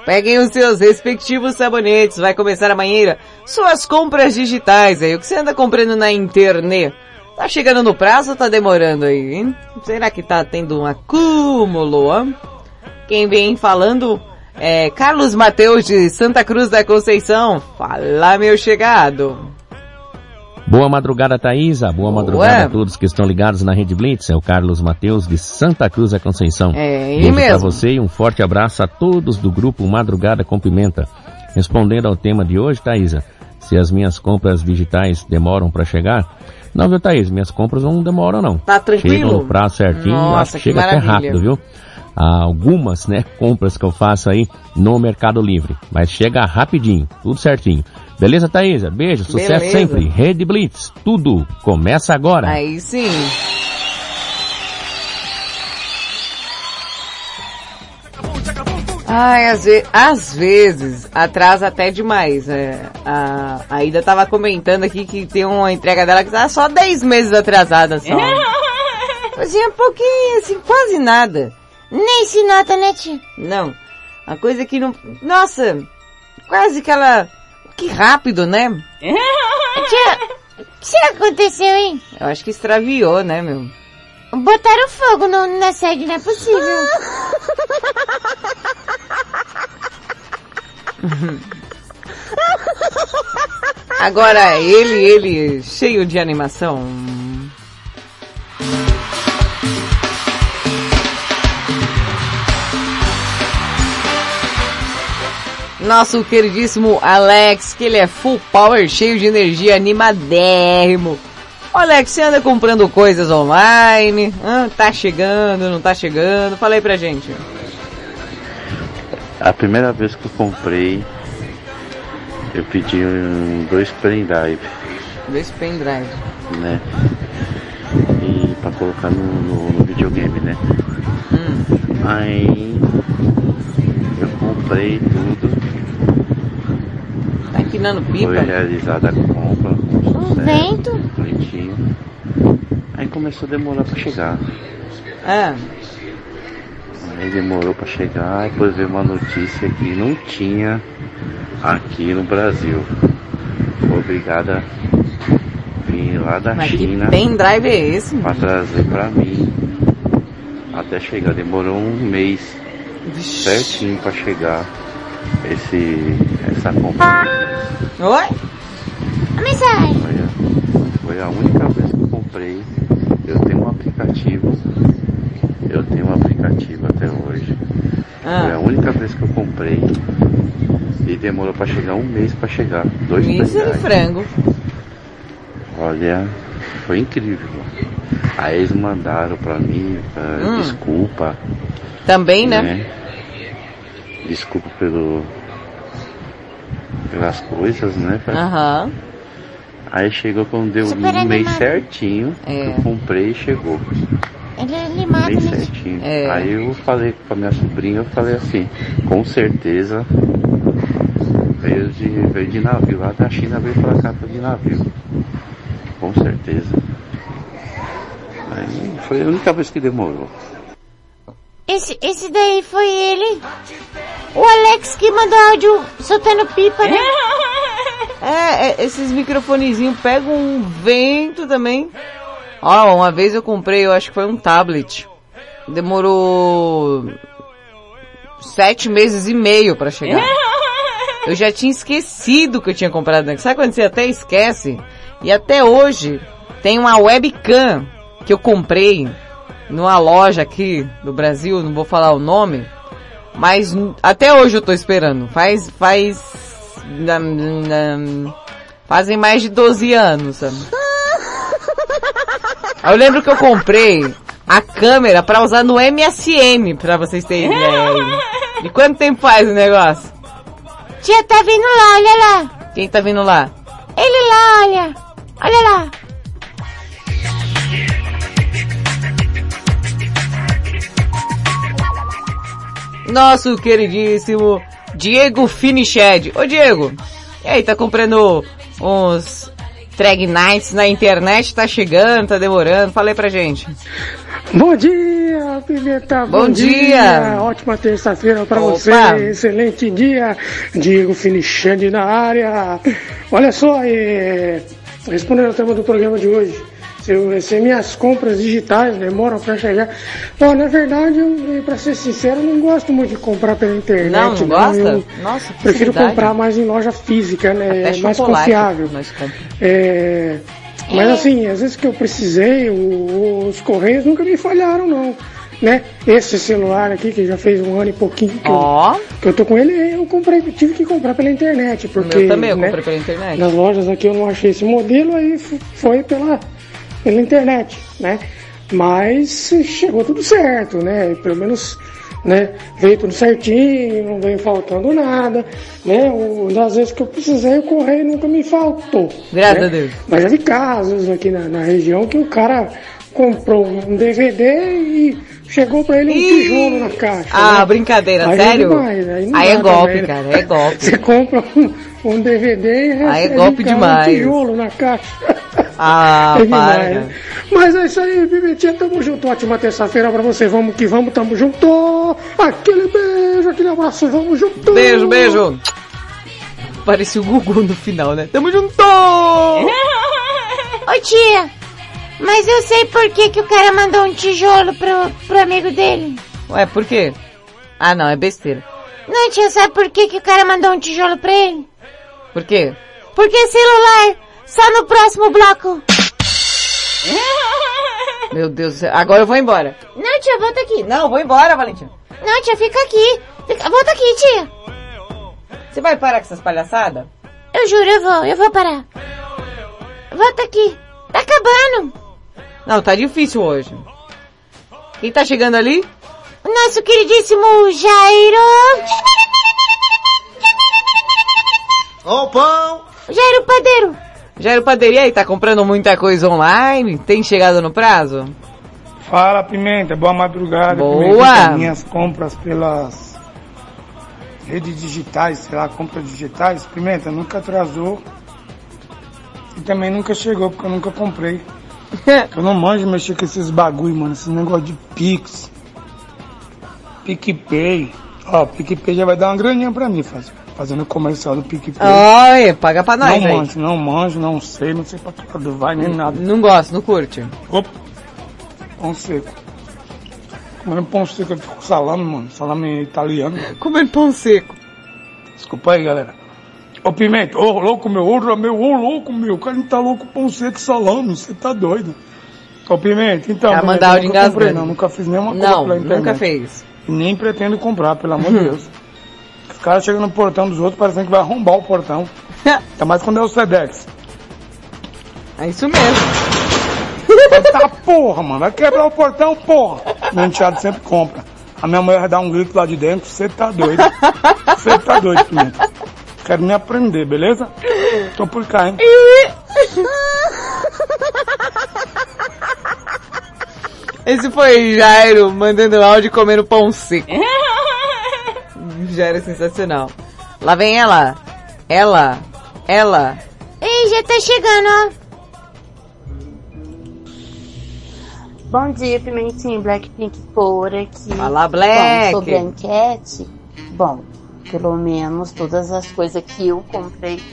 Peguem os seus respectivos sabonetes, vai começar a banheira. Suas compras digitais aí, o que você anda comprando na internet? Tá chegando no prazo ou tá demorando aí, hein? Será que tá tendo um acúmulo, hã? Quem vem falando é Carlos Mateus de Santa Cruz da Conceição. Fala, meu chegado. Boa madrugada, Thaisa. Boa madrugada a todos que estão ligados na Rede Blitz. É o Carlos Mateus de Santa Cruz da Conceição. É, ele Beijo pra mesmo. você e um forte abraço a todos do grupo Madrugada com Pimenta. Respondendo ao tema de hoje, Thaisa, se as minhas compras digitais demoram para chegar, não, viu, Thaís? Minhas compras não demoram, não. Tá tranquilo? Chegam no prazo certinho, Nossa, acho que chega até maravilha. rápido, viu? Há algumas, né, compras que eu faço aí no Mercado Livre, mas chega rapidinho, tudo certinho. Beleza, Thaisa? Beijo, sucesso Beleza. sempre. Rede Blitz, tudo começa agora. Aí sim. Ai, às, ve- às vezes atrasa até demais. É. A, a Ida tava comentando aqui que tem uma entrega dela que tá só 10 meses atrasada só. Fazia pouquinho, assim, quase nada. Nem se nota, né, tia? Não. A coisa que não. Nossa! Quase que ela. Que rápido, né? Tia, o que aconteceu, hein? Eu acho que extraviou, né, meu? Botaram fogo no- na sede, não é possível. Agora ele, ele, cheio de animação. Nosso queridíssimo Alex, que ele é full power, cheio de energia, animadérrimo. Alex, você anda comprando coisas online? Hã? tá chegando, não tá chegando? Fala aí pra gente. A primeira vez que eu comprei Eu pedi um, dois pendrive, Dois pendrive. né? E pra colocar no, no- no videogame, né? Aí eu comprei tudo. Empinando Foi pipa? realizada a compra. com Um sucesso, vento? Bonitinho. Aí começou a demorar pra chegar. É. Aí demorou pra chegar, depois veio uma notícia que não tinha aqui no Brasil. Foi obrigada a vir lá da Mas que China pendrive é esse? pra trazer pra mim. Até chegar, demorou um mês certinho pra chegar esse, essa compra. Oi? A mensagem. Foi a, foi a única vez que eu comprei. Eu tenho um aplicativo. Eu tenho um aplicativo até hoje. Ah. Foi a única vez que eu comprei. E demorou pra chegar um mês pra chegar. Dois Mísero pendrive. frango. Olha, foi incrível. Aí eles mandaram pra mim, ah, Hum. desculpa. Também, né? Desculpa pelo. Pelas coisas, né? Aham. Aí chegou quando deu Super um mês animado. certinho, É. eu comprei e chegou. Ele é limado Bem mesmo. certinho. É. Aí eu falei pra minha sobrinha, eu falei assim, com certeza veio de, veio de navio, lá da China veio pra cá de navio. Com certeza. Aí foi a única vez que demorou. Esse, esse daí foi ele. O Alex que mandou áudio soltando pipa, né? É, é, esses microfonezinhos pegam um vento também. Ó, uma vez eu comprei, eu acho que foi um tablet. Demorou sete meses e meio pra chegar. Eu já tinha esquecido que eu tinha comprado. né? Sabe quando você até esquece? E até hoje tem uma webcam que eu comprei numa loja aqui do Brasil, não vou falar o nome, mas até hoje eu tô esperando. Faz, faz, fazem mais de 12 anos, sabe? Eu lembro que eu comprei a câmera pra usar no MSN, pra vocês terem ideia aí. E quanto tempo faz o negócio? Tia, tá vindo lá, olha lá. Quem tá vindo lá? Ele lá, olha. Olha lá. Nosso queridíssimo Diego Finiched. Ô Diego, e aí, tá comprando uns Drag Nights na internet? Tá chegando, tá demorando? Fala aí pra gente. Bom dia, Pimenta. Bom dia. Ótima terça-feira para você. Excelente dia. Diego Finichande na área. Olha só, é, respondendo ao tema do programa de hoje. Se, eu, se minhas compras digitais demoram para chegar. Bom, na verdade, eu, para ser sincero, eu não gosto muito de comprar pela internet. Não, não gosta? Eu Nossa, que prefiro facilidade. comprar mais em loja física, né? Até É mais confiável. É, mas assim, às vezes que eu precisei, os correios nunca me falharam não. Né? Esse celular aqui, que já fez um ano e pouquinho que, Ó. eu, que eu tô com ele, eu comprei, tive que comprar pela internet, porque meu também, eu né, comprei pela internet. nas lojas aqui eu não achei esse modelo, aí foi pela, pela internet, né? Mas chegou tudo certo, né? Pelo menos né, veio tudo certinho, não veio faltando nada, né? O, das vezes que eu precisei, o correio nunca me faltou. Graças né? a Deus. Mas já vi casos aqui na, na região que o cara comprou um DVD e chegou pra ele um tijolo na caixa. Ah, né? brincadeira, Aí sério? É demais, aí Aí é golpe, também, cara, é golpe. Você compra um, um DVD e recebe Aí é golpe demais. um tijolo na caixa. Ah, É para. Mas é isso aí, Bibitinha, tamo junto. Ótima terça-feira pra você. Vamos que vamos, tamo junto. Aquele beijo, aquele abraço, vamos junto. Beijo, beijo. Parecia o Gugu no final, né? Tamo junto! Ô tia, mas eu sei por que, que o cara mandou um tijolo pro, pro amigo dele. Ué, por quê? Ah, não, é besteira. Não, tia, sabe por que, que o cara mandou um tijolo pra ele? Por quê? Porque celular, só no próximo bloco. Meu Deus do céu. Agora eu vou embora. Não, tia, volta aqui. Não, vou embora, Valentina. Não, tia, fica aqui. Fica- Volta aqui, tia. Você vai parar com essas palhaçadas? Eu juro, eu vou, eu vou parar. Volta aqui. Tá acabando. Não, tá difícil hoje. Quem tá chegando ali? O nosso queridíssimo Jairo. Ó o pão! Jairo Padeiro. Jairo Padeiro, e aí, tá comprando muita coisa online? Tem chegado no prazo? Fala, Pimenta. Boa madrugada. Boa. Minhas compras pelas redes digitais, sei lá, compras digitais. Pimenta, nunca atrasou. E também nunca chegou, porque eu nunca comprei. eu não manjo mexer com esses bagulho, mano. Esse negócio de Pix. PicPay. Ó, PicPay já vai dar uma graninha pra mim, faz, fazendo comercial do PicPay. Olha, paga pra nós Não aí. manjo, não manjo, não sei, não sei pra que lado vai, nem nada. Não gosta, não curte. Opa, pão seco. Comendo pão seco aqui com salame, mano. Salame italiano. Comendo pão seco. Desculpa aí, galera. Ô Pimenta, ô louco meu, ô meu, ô louco meu. O cara não tá louco com pão seco salame, você tá doido. Ô Pimenta, então. Pimenta, mandar comprei, engasgando. não, nunca fiz nenhuma compra Não, pela internet. nunca fez. Nem pretendo comprar, pelo amor de Deus. Os caras chegam no portão dos outros parecendo que vai arrombar o portão. Ainda mais quando é o Sedex. É isso mesmo. Tá porra, mano. Vai quebrar o portão, porra. Meu enteado sempre compra. A minha mulher vai dar um grito lá de dentro. Você tá doido. Você tá doido, Pimenta. Quero me aprender, beleza? Tô por cá, hein? Esse foi Jairo mandando áudio comendo pão seco. Jairo é sensacional. Lá vem ela. Ela. Ela. Ei, já tá chegando, ó. Bom dia, Pimentinho, Blackpink por aqui. Fala, Black. Bom, sobre a enquete, bom, pelo menos todas as coisas que eu comprei,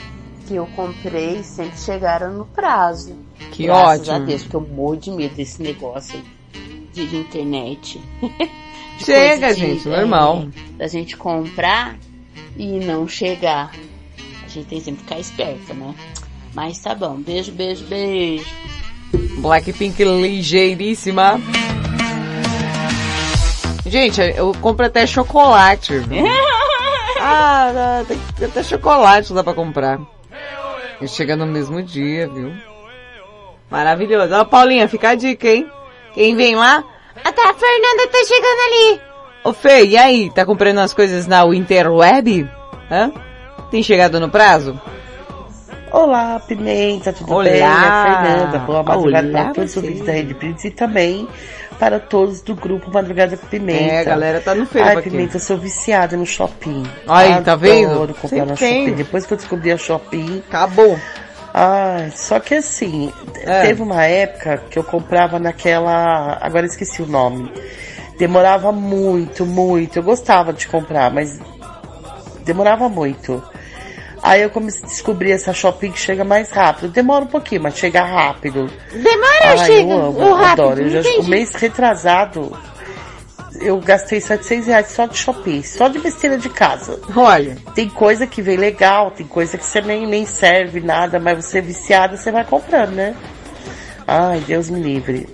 que eu comprei, sempre chegaram no prazo. Que Graças ótimo. a Deus, que eu morro de medo desse negócio aí de internet. Chega, de, gente, é, normal. da gente comprar e não chegar. A gente tem sempre que ficar esperta, né? Mas tá bom, beijo, beijo, beijo. Blackpink ligeiríssima. Gente, eu compro até chocolate. ah, até chocolate dá pra comprar. E chega no mesmo dia, viu? Maravilhoso. Ó, Paulinha, fica a dica, hein? Quem vem lá? Ah, tá, a Fernanda tá chegando ali. Ô Fê, e aí? Tá comprando as coisas na Interweb? Hã? Tem chegado no prazo? Olá, Pimenta, tudo Olá. bem? É a Fernanda. Boa madrugada Olá, para todos os ouvintes da Rede Blitz e também para todos do grupo Madrugada com Pimenta. É, a galera tá no fervo Ai, aqui. Pimenta, eu sou viciada no shopping. Aí, tá vendo? Adoro comprar Sempre no tem. shopping. Depois que eu descobri a shopping... Acabou. Ai, só que assim, É. teve uma época que eu comprava naquela... Agora eu esqueci o nome. Demorava muito, muito. Eu gostava de comprar, mas demorava muito. Aí eu comecei a descobrir essa shopping que chega mais rápido. Demora um pouquinho, mas chega rápido. Demora Ai, chega? eu amo, Ou rápido? adoro. Eu já, o mês retrasado, eu gastei 700 reais só de shopping, só de besteira de casa. Olha. Tem coisa que vem legal, tem coisa que você nem, nem serve nada, mas você é viciado, você vai comprando, né? Ai, Deus me livre.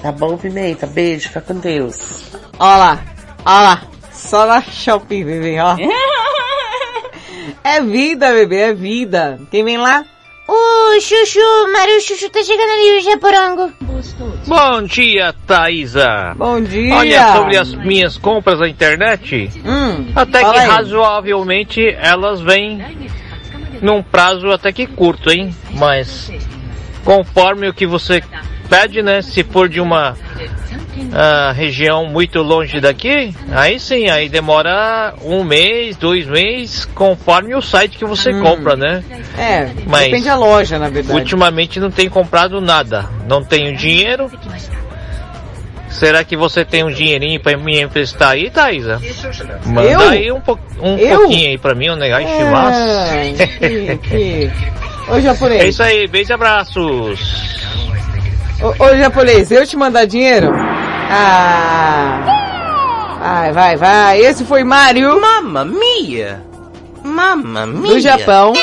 Tá bom, Pimenta? Beijo, fica com Deus. Ó lá, ó lá. Só na Shopping, bebê, ó. é vida, bebê, é vida. Quem vem lá? O Chuchu, Mário Chuchu tá chegando ali, o Japorango. Bom dia, Thaisa. Bom dia. Olha, sobre as minhas compras na internet, Hum, até que aí. razoavelmente elas vêm num prazo até que curto, hein? Mas conforme o que você pede, né? Se for de uma ah, região muito longe daqui, aí sim, aí demora um mês, dois meses, conforme o site que você Hum. compra, né? É, Mas depende da loja, na verdade. Ultimamente não tenho comprado nada. Não tenho dinheiro. Será que você tem um dinheirinho pra me emprestar aí, Thaisa? Manda Eu? aí um, po um pouquinho aí pra mim, um negócio de É, que, que... Ô japonês. É isso aí, beijos e abraços. Ô, ô japonês, eu te mandar dinheiro? Ah. Vai, vai, vai. Esse foi Mario. Mamma mia. Mamma mia. Do Japão.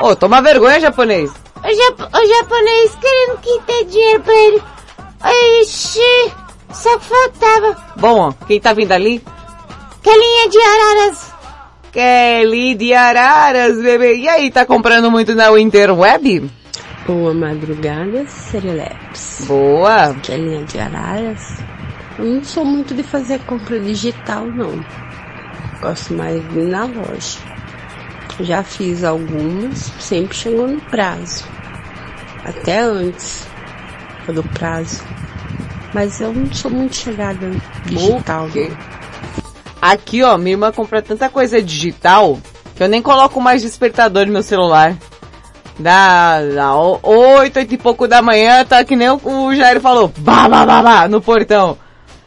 Ô, toma vergonha, japonês. O, jap o japonês querendo que dê dinheiro pra ele. Ixi, só que faltava. Bom, ó, quem tá vindo ali? Calinha de araras. Kelly de Araras, bebê. E aí, tá comprando muito na Interweb? Boa madrugada, Serileps. Boa. Que é linha de araras. Eu não sou muito de fazer compra digital, não. Gosto mais de ir na loja. Já fiz algumas, sempre chegou no prazo. Até antes do prazo. Mas eu não sou muito chegada digital. quê? Aqui, ó, minha irmã compra tanta coisa digital que eu nem coloco mais despertador no meu celular. Dá o- oito, oito e pouco da manhã, tá que nem o, o Jair falou, bah, bah, bah, bah, no portão.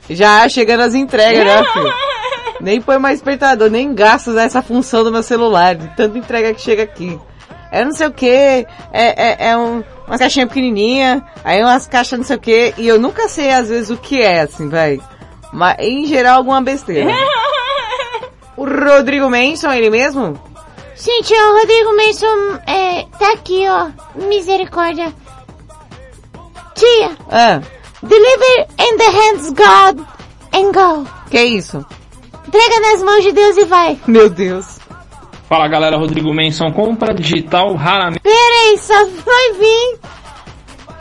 Já chegando as entregas, né, filho? Nem põe mais despertador, nem gasto nessa função do meu celular, de tanta entrega que chega aqui. É não sei o que, é, é, é um, uma caixinha pequenininha, aí umas caixas não sei o que, e eu nunca sei às vezes o que é, assim, vai. Mas, em geral, alguma besteira. o Rodrigo Manson, ele mesmo? Gente, o Rodrigo Mason é, tá aqui, ó. Misericórdia. Tia, Ah, deliver in the hands God and go. que isso? Entrega nas mãos de Deus e vai. Meu Deus. Fala galera, Rodrigo Menson, compra digital raramente. Peraí, só foi vir.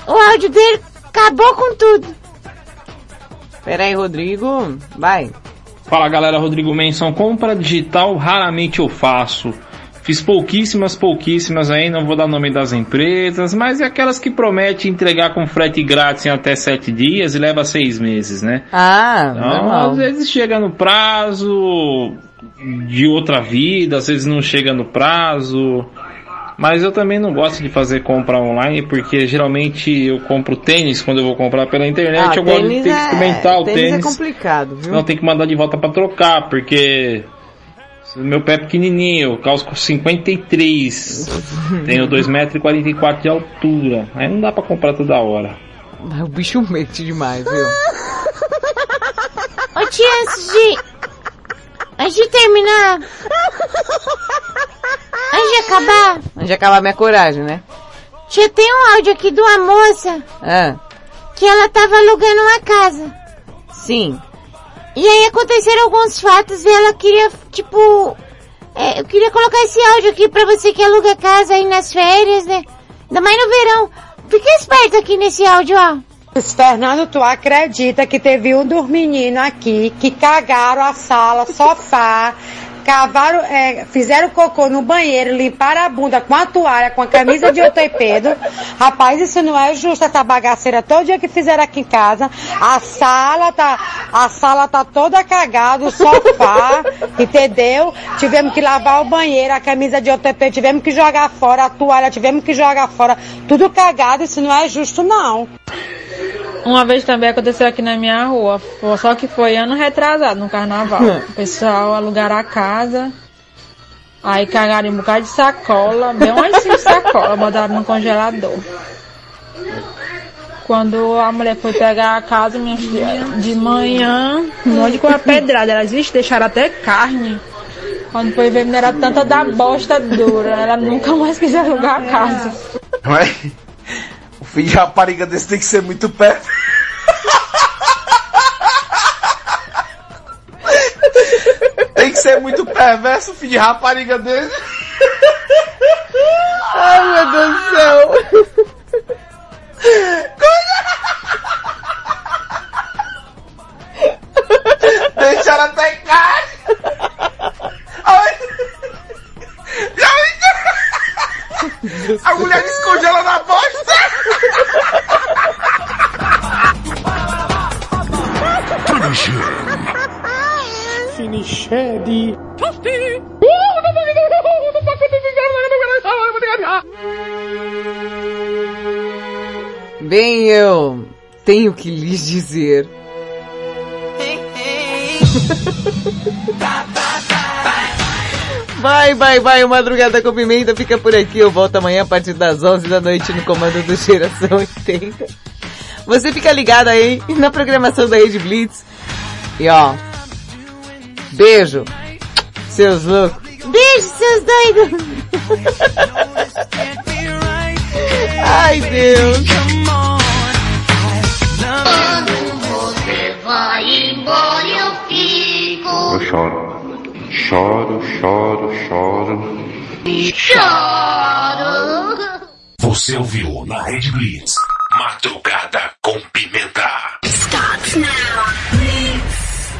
O áudio dele acabou com tudo. Pera aí, Rodrigo. Vai. Fala galera, Rodrigo Menson, compra digital raramente eu faço. Fiz pouquíssimas, pouquíssimas aí, não vou dar nome das empresas, mas é aquelas que prometem entregar com frete grátis em até sete dias e leva seis meses, né? Ah, Então, normal. às vezes chega no prazo de outra vida, às vezes não chega no prazo. Mas eu também não gosto de fazer compra online, porque geralmente eu compro tênis quando eu vou comprar pela internet, Ah, eu gosto de ter que é- experimentar o tênis é tênis. complicado, viu? Não tem que mandar de volta pra trocar, porque meu pé é pequenininho, eu calço 53, tenho 2,44m de altura, aí não dá pra comprar toda hora. O bicho mente demais, viu? Ô tia, antes de... Antes de terminar... Antes de acabar... Antes de acabar minha coragem, né? Tia, tem um áudio aqui de uma moça Ah, que ela tava alugando uma casa. sim. E aí aconteceram alguns fatos e ela queria, tipo... é, eu queria colocar esse áudio aqui pra você que aluga casa aí nas férias, né? Ainda mais no verão. Fica esperto aqui nesse áudio, ó. Fernando, tu acredita que teve um dos meninos aqui que cagaram a sala, sofá, cavaram, é, fizeram cocô no banheiro, limparam a bunda com a toalha, com a camisa de ortopedo. Rapaz, isso não é justo, essa bagaceira todo dia que fizeram aqui em casa. A sala tá, a sala tá toda cagada, o sofá, entendeu? Tivemos que lavar o banheiro, a camisa de ortopedo, tivemos que jogar fora, a toalha, tivemos que jogar fora. Tudo cagado, isso não é justo não. Uma vez também aconteceu aqui na minha rua, só que foi ano retrasado, no carnaval. O pessoal alugaram a casa, aí cagaram em um bocado de sacola, bem umas cinco sacolas, botaram no congelador. Quando a mulher foi pegar a casa, minha filha, de manhã, um monte de coisa pedrada, elas vixe, deixaram até carne. Quando foi ver, não era tanta da bosta dura, ela nunca mais quis alugar a casa. O filho de rapariga desse tem que ser muito perto. tem que ser muito perverso filho de rapariga desse. Ai, meu Deus do céu. Deixaram até carne. Ai. A mulher descongela na bosta. Finished. Bem, eu tenho que lhes dizer. Vai, vai, vai, o Madrugada com Pimenta fica por aqui. Eu volto amanhã a partir das 11 da noite no comando do Geração 80. Você fica ligado aí na programação da Rede Blitz. E ó, beijo, seus loucos. Beijo, seus doidos. Ai, Deus. Quando você vai embora, eu fico. Eu choro. Choro, choro, choro. Choro! Você ouviu na Rede Blitz. Madrugada com pimenta. Start now, Blitz.